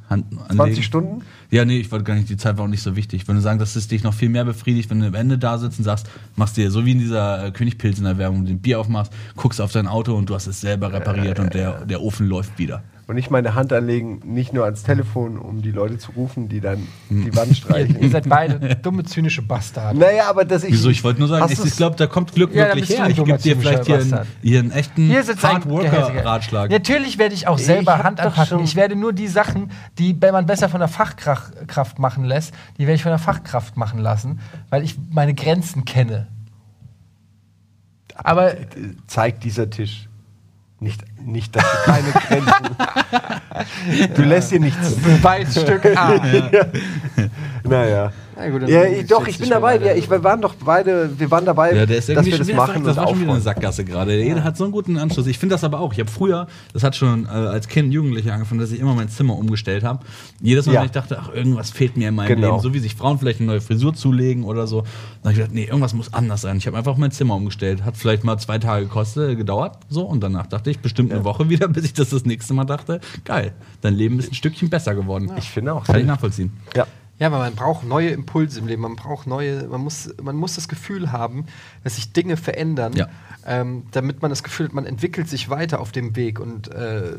Hand anlegen. 20 Stunden? Ja, nee, ich wollte gar nicht, die Zeit war auch nicht so wichtig. Ich würde sagen, dass es dich noch viel mehr befriedigt, wenn du am Ende da sitzt und sagst, machst dir so wie in dieser äh, Königpilz in der Werbung, den Bier aufmachst, guckst auf dein Auto und du hast es selber repariert und der, der Ofen läuft wieder. Und nicht meine Hand anlegen, nicht nur ans Telefon, um die Leute zu rufen, die dann die Wand streichen. Ihr seid beide dumme, zynische Bastarde. naja, aber dass ich. Wieso? Ich wollte nur sagen, ich, ich glaube, da kommt Glück Ja, wirklich her. Ich gebe dir vielleicht hier einen, hier einen echten Hier sitzt ein Hard-Worker-Ratschlag. Natürlich werde ich auch Ich selber hab Hand anpacken. Ich werde nur die Sachen, die wenn man besser von der Fachkraft Kraft machen lässt, die werde ich von der Fachkraft machen lassen, weil ich meine Grenzen kenne. Aber zeigt dieser Tisch. Nicht, nicht dass du keine Grenzen. du lässt dir nichts. Beweisstück A. Naja. Na gut, Ja, ich, doch, ich bin dabei. Wir, ich, wir waren doch beide, wir waren dabei, Ja, der ist dass wir das wieder machen. Das war schon wieder eine. Sackgasse gerade. Der hat so einen guten Anschluss. Ich finde das aber auch. Ich habe früher, das hat schon äh, als Kind, Jugendlicher angefangen, dass ich immer mein Zimmer umgestellt habe. Jedes Mal, Ja. wenn ich dachte, ach, irgendwas fehlt mir in meinem Genau. Leben, so wie sich Frauen vielleicht eine neue Frisur zulegen oder so, dann habe ich gedacht, nee, irgendwas muss anders sein. Ich habe einfach mein Zimmer umgestellt. Hat vielleicht mal zwei Tage gekostet, gedauert, so. Und danach dachte ich, bestimmt eine Woche wieder, bis ich das das nächste Mal dachte, geil, dein Leben ist ein Stückchen besser geworden. Ich finde auch. Kann ich nachvollziehen. Ja. Ja, aber man braucht neue Impulse im Leben. Man braucht neue, man muss, man muss das Gefühl haben, dass sich Dinge verändern, Ja. ähm, damit man das Gefühl hat, man entwickelt sich weiter auf dem Weg. Und äh,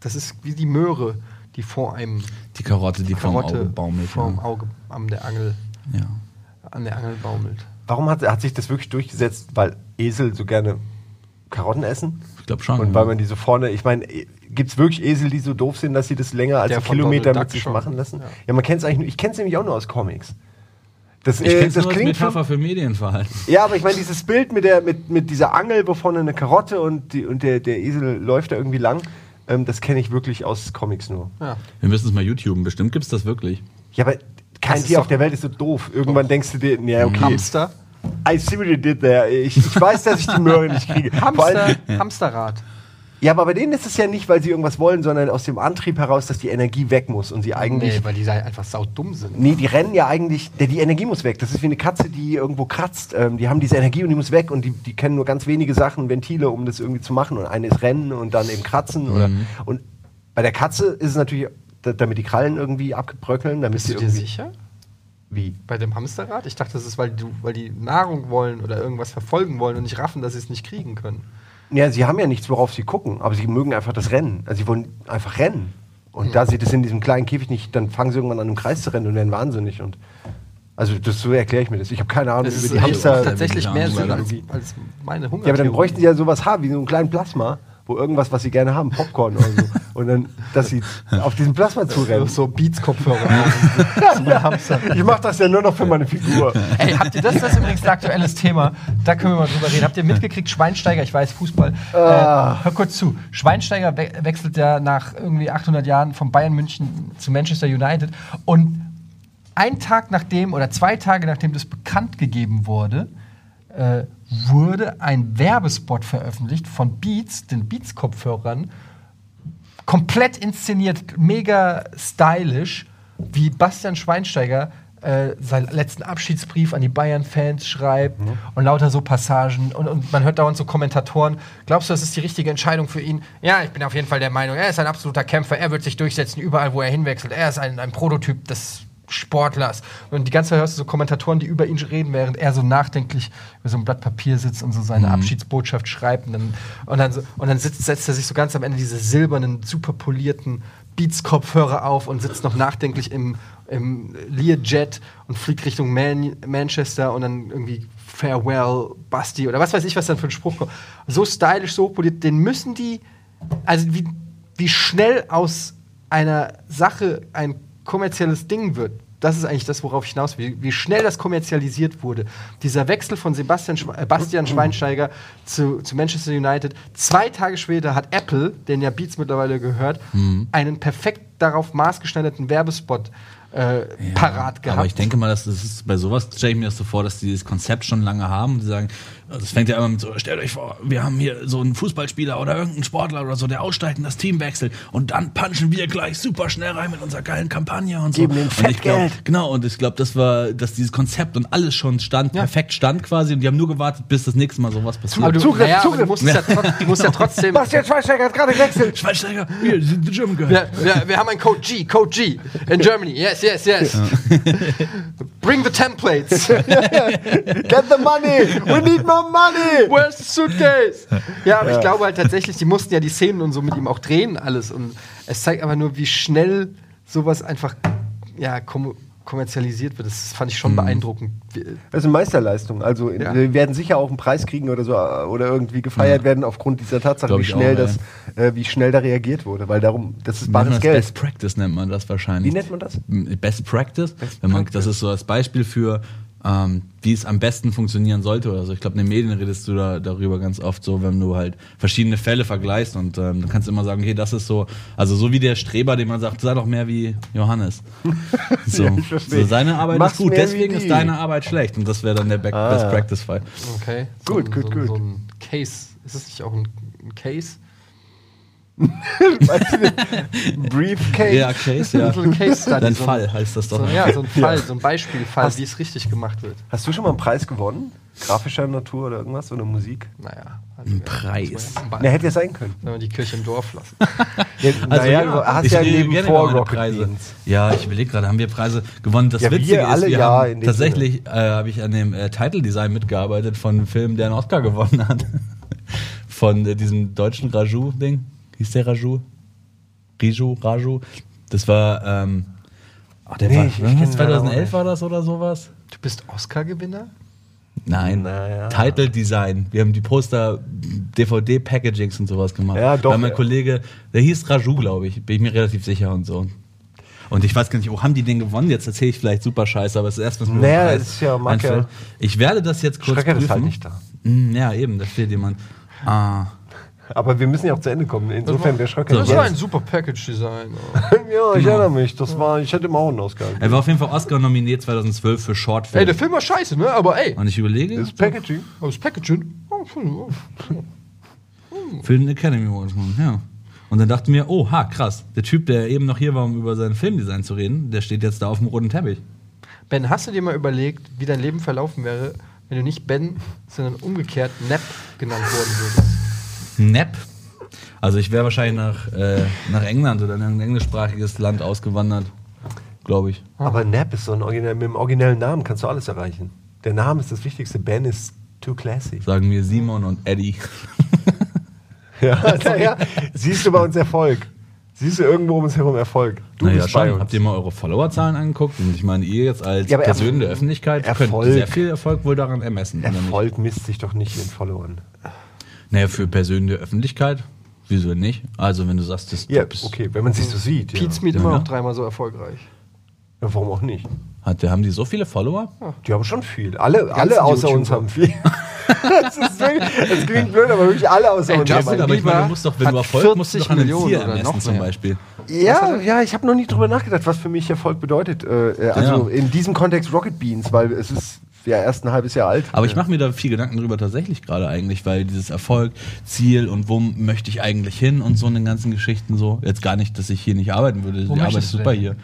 das ist wie die Möhre, die vor einem Die Karotte, die vom Karotte Auge baumelt. vorm Ja. Auge an der Angel, ja. an der Angel baumelt. Warum hat, hat sich das wirklich durchgesetzt? Weil Esel so gerne Karotten essen? Ich glaube schon. Und weil man die so vorne, ich meine, gibt es wirklich Esel, die so doof sind, dass sie das länger als Der einen Kilometer Donald mit Duck sich schon. machen lassen? Ja. Ja, man kennt es eigentlich nur, ich kenne es nämlich auch nur aus Comics. Das, ich äh, das klingt für, Metapher für Medienverhalten. Ja, aber ich meine, dieses Bild mit, der, mit, mit dieser Angel, wo vorne eine Karotte und, die, und der, der Esel läuft da irgendwie lang, ähm, das kenne ich wirklich aus Comics nur. Ja. Wir müssen es mal YouTuben. Bestimmt gibt es das wirklich. Ja, aber kein Das Tier auf der Welt ist so doof. Irgendwann denkst du dir, ja, okay, Hamster. I see what you did there. Ich, ich weiß, dass ich die Möhre nicht kriege. Hamster, Hamsterrad. Ja, aber bei denen ist es ja nicht, weil sie irgendwas wollen, sondern aus dem Antrieb heraus, dass die Energie weg muss und sie eigentlich. Nee, weil die einfach saudumm sind. Nee, die rennen ja eigentlich, der, die Energie muss weg. Das ist wie eine Katze, die irgendwo kratzt. Ähm, die haben diese Energie und die muss weg und die, die kennen nur ganz wenige Sachen, Ventile, um das irgendwie zu machen. Und eine ist Rennen und dann eben Kratzen. Oder, und bei der Katze ist es natürlich, da, damit die Krallen irgendwie abbröckeln, damit Bist sie du dir sicher? Wie? Bei dem Hamsterrad? Ich dachte, das ist, weil, du, weil die Nahrung wollen oder irgendwas verfolgen wollen und nicht raffen, dass sie es nicht kriegen können. Ja, sie haben ja nichts, worauf sie gucken, aber sie mögen einfach das Rennen. Also sie wollen einfach rennen. Und da sie das in diesem kleinen Käfig nicht, dann fangen sie irgendwann an, im Kreis zu rennen und werden wahnsinnig. Und also das so erkläre ich mir das. Ich habe keine Ahnung Das über die Hamster. auch tatsächlich mehr Sinn als, als meine Hunger. Ja, aber dann bräuchten sie ja sowas haben, wie so einen kleinen Plasma, wo irgendwas, was sie gerne haben, Popcorn oder so. Und dann, dass sie auf diesen Plasma zurennen. so Beats-Kopfhörer. Ich mache das ja nur noch für meine Figur. Ey, habt ihr das? Das ist übrigens ein aktuelles Thema. Da können wir mal drüber reden. Habt ihr mitgekriegt, Schweinsteiger, ich weiß, Fußball. Äh, hör kurz zu. Schweinsteiger we wechselt ja nach irgendwie 800 Jahren von Bayern München zu Manchester United. Und ein Tag nachdem oder zwei Tage nachdem das bekannt gegeben wurde, äh, wurde ein Werbespot veröffentlicht von Beats, den Beats-Kopfhörern, komplett inszeniert, mega stylisch, wie Bastian Schweinsteiger äh, seinen letzten Abschiedsbrief an die Bayern-Fans schreibt und lauter so Passagen und, und man hört dauernd so Kommentatoren. Glaubst du, das ist die richtige Entscheidung für ihn? Ja, ich bin auf jeden Fall der Meinung, er ist ein absoluter Kämpfer, er wird sich durchsetzen überall, wo er hinwechselt. Er ist ein, ein Prototyp des Sportlers. Und die ganze Zeit hörst du so Kommentatoren, die über ihn reden, während er so nachdenklich über so ein Blatt Papier sitzt und so seine Abschiedsbotschaft schreibt. Und dann, und dann, so, und dann sitzt, setzt er sich so ganz am Ende diese silbernen, super polierten Beats-Kopfhörer auf und sitzt noch nachdenklich im, im Learjet und fliegt Richtung Man Manchester und dann irgendwie Farewell, Basti oder was weiß ich, was dann für ein Spruch kommt. So stylisch, so poliert, den müssen die, also wie, wie schnell aus einer Sache ein kommerzielles Ding wird. Das ist eigentlich das, worauf ich hinaus will. Wie schnell das kommerzialisiert wurde. Dieser Wechsel von Sebastian Schwe äh, Bastian Schweinsteiger zu, zu Manchester United. Zwei Tage später hat Apple, den ja Beats mittlerweile gehört, einen perfekt darauf maßgeschneiderten Werbespot äh, parat gehabt. Aber ich denke mal, dass das ist, bei sowas stelle ich mir das so vor, dass die dieses Konzept schon lange haben und die sagen, das fängt ja immer mit so, stellt euch vor, wir haben hier so einen Fußballspieler oder irgendeinen Sportler oder so, der aussteigt und das Team wechselt und dann punchen wir gleich super schnell rein mit unserer geilen Kampagne und so. Geben und ich glaub, Fettgeld. Genau, und ich glaube, das war, dass dieses Konzept und alles schon stand, perfekt stand quasi und die haben nur gewartet, bis das nächste Mal sowas passiert. aber du, Zugriff, naja, aber Zugriff. du musst, ja. trot- du musst ja trotzdem. Bastian Schweinsteiger hat gerade gewechselt. Schweinsteiger, wir sind the German Guy. Wir, wir, wir haben einen Code G, Code G in Germany. Yes, yes, yes. Bring the templates. Get the money. We need more money. Where's the suitcase? Ja, aber ich glaube halt tatsächlich, die mussten ja die Szenen und so mit ihm auch drehen, alles. Und es zeigt aber nur, wie schnell sowas einfach ja, kom kommerzialisiert wird. Das fand ich schon beeindruckend. Wie- Das ist eine Meisterleistung. Also Ja. wir werden sicher auch einen Preis kriegen oder so äh, oder irgendwie gefeiert werden aufgrund dieser Tatsache, Glaub wie schnell auch, das, äh, wie schnell da reagiert wurde, weil darum, das ist bares Geld. Best Practice nennt man das wahrscheinlich. Wie nennt man das? Best Practice. wenn man, Das ist so das Beispiel für, ähm, wie es am besten funktionieren sollte oder so. Ich glaube, in den Medien redest du da darüber ganz oft so, wenn du halt verschiedene Fälle vergleichst und ähm, dann kannst du immer sagen, okay, das ist so, also so wie der Streber, dem man sagt, sei doch mehr wie Johannes. So, verstehe. so seine Arbeit Mach's ist gut, deswegen ist deine Arbeit schlecht und das wäre dann der Be Ah. Best Practice Fall. Okay. Gut, gut, so, gut. So ein Case. Ist es nicht auch ein, ein Case? Briefcase. Ja, Case, ja. So ein Case Study. So ein- Fall heißt das doch. So, ja, so ein Fall, so ein Beispielfall, wie es richtig gemacht wird. Hast du schon mal einen Preis gewonnen? Grafischer Natur oder irgendwas oder Musik? Naja. Also, Ein ja, Preis. Na, hätte ja sein können. Wenn wir die Kirche im Dorf lassen. Ja, naja, Also du hast ich ja neben gerne vor Rocket Preise. Beans. Ja, ich überlege gerade, haben wir Preise gewonnen? Das Ja, wir Witzige alle ist, wir ja, haben tatsächlich äh, habe ich an dem äh, Title Design mitgearbeitet von einem Film, der einen Oscar gewonnen hat. von äh, diesem deutschen Raju-Ding. Hieß der Raju? Riju, Raju. Das war, ähm, ach, der Nee, war, ich- ich auch 2011 nicht. war das oder sowas? Du bist Oscar-Gewinner? Nein, Naja. Title Design. Wir haben die Poster, DVD-Packagings und sowas gemacht. Ja, doch, Weil mein ja. Kollege, der hieß Raju, glaube ich, bin ich mir relativ sicher und so. Und ich weiß gar nicht, wo haben die den gewonnen? Jetzt erzähle ich vielleicht super scheiße, aber es ist erst, was mir Naja, ist ja- ja- Ich werde das jetzt kurz Schrecker ist prüfen. halt nicht da. Mm, Ja, eben, da steht jemand. Ah, Aber wir müssen ja auch zu Ende kommen. Insofern wäre Schröcker Das war ein super Package-Design. Ja, ich erinnere mich. Das war, ich hätte ihm auch einen Oscar. er war auf jeden Fall Oscar nominiert 2012 für Shortfilm. Ey, der Film war scheiße, ne? Aber ey, und ich überlege, Das ist Packaging. aber das Packaging. Oh, oh, für den Academy Awards, Mann, ja. Und dann dachte ich mir, oh, ha, krass. Der Typ, der eben noch hier war, um über sein Filmdesign zu reden, der steht jetzt da auf dem roten Teppich. Ben, hast du dir mal überlegt, wie dein Leben verlaufen wäre, wenn du nicht Ben, sondern umgekehrt Nap genannt worden würdest? Nap. Also ich wäre wahrscheinlich nach, äh, nach England oder in ein englischsprachiges Land ausgewandert, glaube ich. Aber Nap ist so ein originell, mit dem originellen Namen kannst du alles erreichen. Der Name ist das Wichtigste. Ben ist too classy. Sagen wir Simon und Eddie. Ja, ja. Siehst du bei uns Erfolg? Siehst du irgendwo um uns herum Erfolg? Du naja, bist bei schon. uns. Habt ihr mal eure Followerzahlen angeguckt? Und ich meine, ihr jetzt als Ja, Person der Öffentlichkeit Erfolg- könnt sehr viel Erfolg wohl daran ermessen. Erfolg misst sich doch nicht in Followern. Naja, für Personen der Öffentlichkeit? Wieso nicht? Also wenn du sagst, dass Ja, du bist, okay, wenn man sich so sieht. Ja. Pete Smith Ja, immer ja. noch dreimal so erfolgreich. ja, warum auch nicht? hat, der- haben die so viele Follower? Die haben schon viel. Alle, alle außer YouTuber. uns haben viel. das, ist wirklich, das klingt blöd, aber wirklich alle außer Ey, uns Justin haben aber ich meine, du musst doch, wenn hat du Erfolg musst du 40 doch an ein Millionen Ziel oder noch zum mehr. Beispiel. Ja, ja, ich habe noch nie drüber nachgedacht, was für mich Erfolg bedeutet. Äh, äh, also Ja. in diesem Kontext Rocket Beans, weil es ist ja erst ein halbes Jahr alt. Aber ich mache mir da viel Gedanken drüber tatsächlich gerade eigentlich, weil dieses Erfolg, Ziel und wo möchte ich eigentlich hin und so in den ganzen Geschichten so. Jetzt gar nicht, dass ich hier nicht arbeiten würde. Wo Die Arbeit ist super denn hier.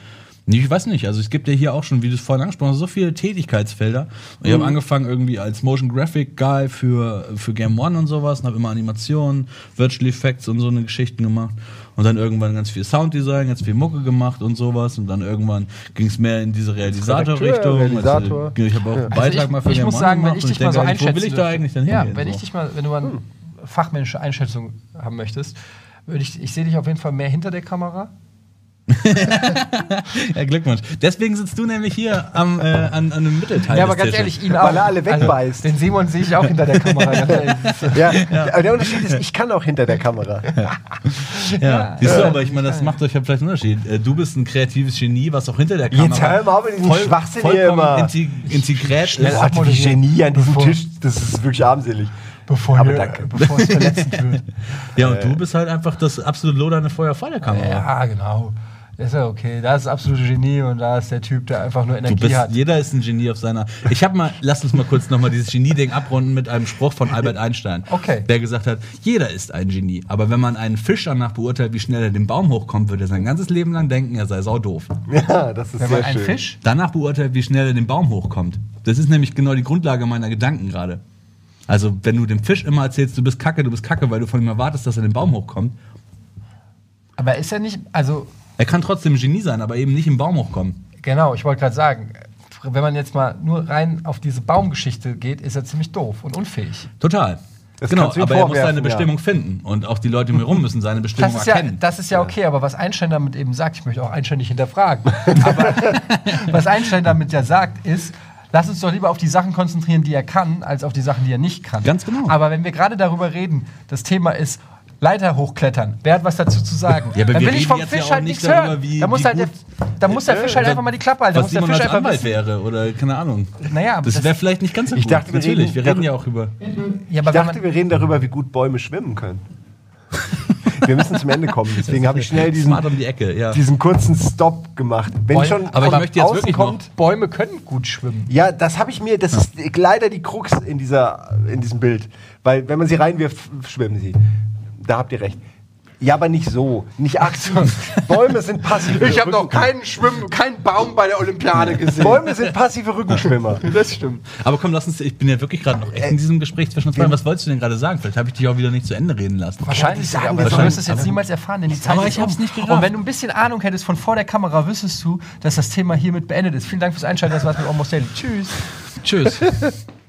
Ich weiß nicht, also es gibt ja hier auch schon, wie du es vorhin angesprochen hast, so viele Tätigkeitsfelder. Und ich habe angefangen irgendwie als Motion Graphic Guy für, für Game One und sowas und habe immer Animationen, Virtual Effects und so eine Geschichten gemacht. Und dann irgendwann ganz viel Sounddesign, ganz viel Mucke gemacht und sowas. Und dann irgendwann ging es mehr in diese Realisator-Richtung. Realisator. Also, ich habe auch einen Also Beitrag ich, mal für ich muss One sagen, wenn gemacht ich und dich mal so Wo will ich da eigentlich denn Ja, hingehen? wenn ich dich mal, wenn du mal eine fachmännische Einschätzung haben möchtest, würde ich, ich sehe dich auf jeden Fall mehr hinter der Kamera. Ja, Glückwunsch. Deswegen sitzt du nämlich hier am, äh, an, an einem Mittelteil. ja, aber des ganz Tisches. ehrlich, ihn auch. Weil er alle wegbeißt. den Simon sehe ich auch hinter der Kamera. ist- Ja, aber der Unterschied ist, ich kann auch hinter der Kamera. Ja, siehst du, aber ich meine, das macht euch ja vielleicht einen Unterschied. Äh, Du bist ein kreatives Genie, was auch hinter der Kamera Jetzt hör mal auf mit diesem Schwachsinn hier immer. Integ integriert Schnell. Boah, wie Genie an diesem Bevor- Tisch, das ist wirklich armselig. Bevor, Aber danke. bevor es verletzend wird. Ja, und du bist halt einfach das absolut lodernde Feuer vor der Kamera. Ja, genau. Das ist ja okay. Da ist das absolute Genie und da ist der Typ, der einfach nur Du Energie bist, hat. jeder ist ein Genie auf seiner. Ich habe mal, lass uns mal kurz nochmal dieses Genie-Ding abrunden mit einem Spruch von Albert Einstein. Okay. Der gesagt hat, jeder ist ein Genie. Aber wenn man einen Fisch danach beurteilt, wie schnell er den Baum hochkommt, wird er sein ganzes Leben lang denken, er sei sau doof. Ja, das ist Wenn sehr man einen schön. Fisch danach beurteilt, wie schnell er den Baum hochkommt. Das ist nämlich genau die Grundlage meiner Gedanken gerade. Also, wenn du dem Fisch immer erzählst, du bist kacke, du bist kacke, weil du von ihm erwartest, dass er den Baum hochkommt. Aber ist er nicht, also Er kann trotzdem ein Genie sein, aber eben nicht im Baum hochkommen. genau, ich wollte gerade sagen, wenn man jetzt mal nur rein auf diese Baumgeschichte geht, ist er ziemlich doof und unfähig. Total. Das genau, aber er muss seine ja. Bestimmung finden. Und auch die Leute um ihn rum müssen seine Bestimmung Das ist, ja, erkennen. das ist ja okay, aber was Einstein damit eben sagt, ich möchte auch Einstein nicht hinterfragen, aber was Einstein damit ja sagt, ist, lass uns doch lieber auf die Sachen konzentrieren, die er kann, als auf die Sachen, die er nicht kann. Ganz genau. Aber wenn wir gerade darüber reden, das Thema ist Leiter hochklettern. Wer hat was dazu zu sagen? Ja, aber Dann wir will ich vom Fisch ja halt nicht nichts darüber, hören. wie- da muss, halt der, da muss der Fisch halt einfach mal die Klappe halten. Da was muss der Fisch einfach Anwalt wäre oder keine Ahnung. Naja, aber das das- wäre vielleicht nicht ganz so Ich gut. dachte, wir Natürlich, reden wir reden ja auch über. Ja, Ich dachte, man, wir reden darüber, wie gut Bäume schwimmen können. wir müssen zum Ende kommen, deswegen habe ich schnell diesen, um die Ecke, ja. diesen kurzen Stop gemacht. Wenn Bäume- schon aber ich möchte jetzt wirklich kommt, Bäume können gut schwimmen. Ja, das habe ich mir, das ist leider die Krux in, dieser, in diesem Bild. Weil, wenn man sie reinwirft, schwimmen sie. Da habt ihr recht. Ja, aber nicht so. Nicht aktiv. Bäume sind passive Ich habe noch keinen Schwimm, keinen Baum bei der Olympiade gesehen. Bäume sind passive Rückenschwimmer. Das stimmt. Aber komm, lass uns, ich bin ja wirklich gerade noch echt in diesem Gespräch zwischen uns beiden. Was wolltest du denn gerade sagen? Vielleicht habe ich dich auch wieder nicht zu Ende reden lassen. Wahrscheinlich, sagen aber wir du doch. wirst es jetzt niemals erfahren, denn die Zeit Aber ist ich hab's um. nicht gerafft. Und wenn du ein bisschen Ahnung hättest von vor der Kamera, wüsstest du, dass das Thema hiermit beendet ist. Vielen Dank fürs Einschalten, das war's mit Almost Daily. Tschüss. Tschüss.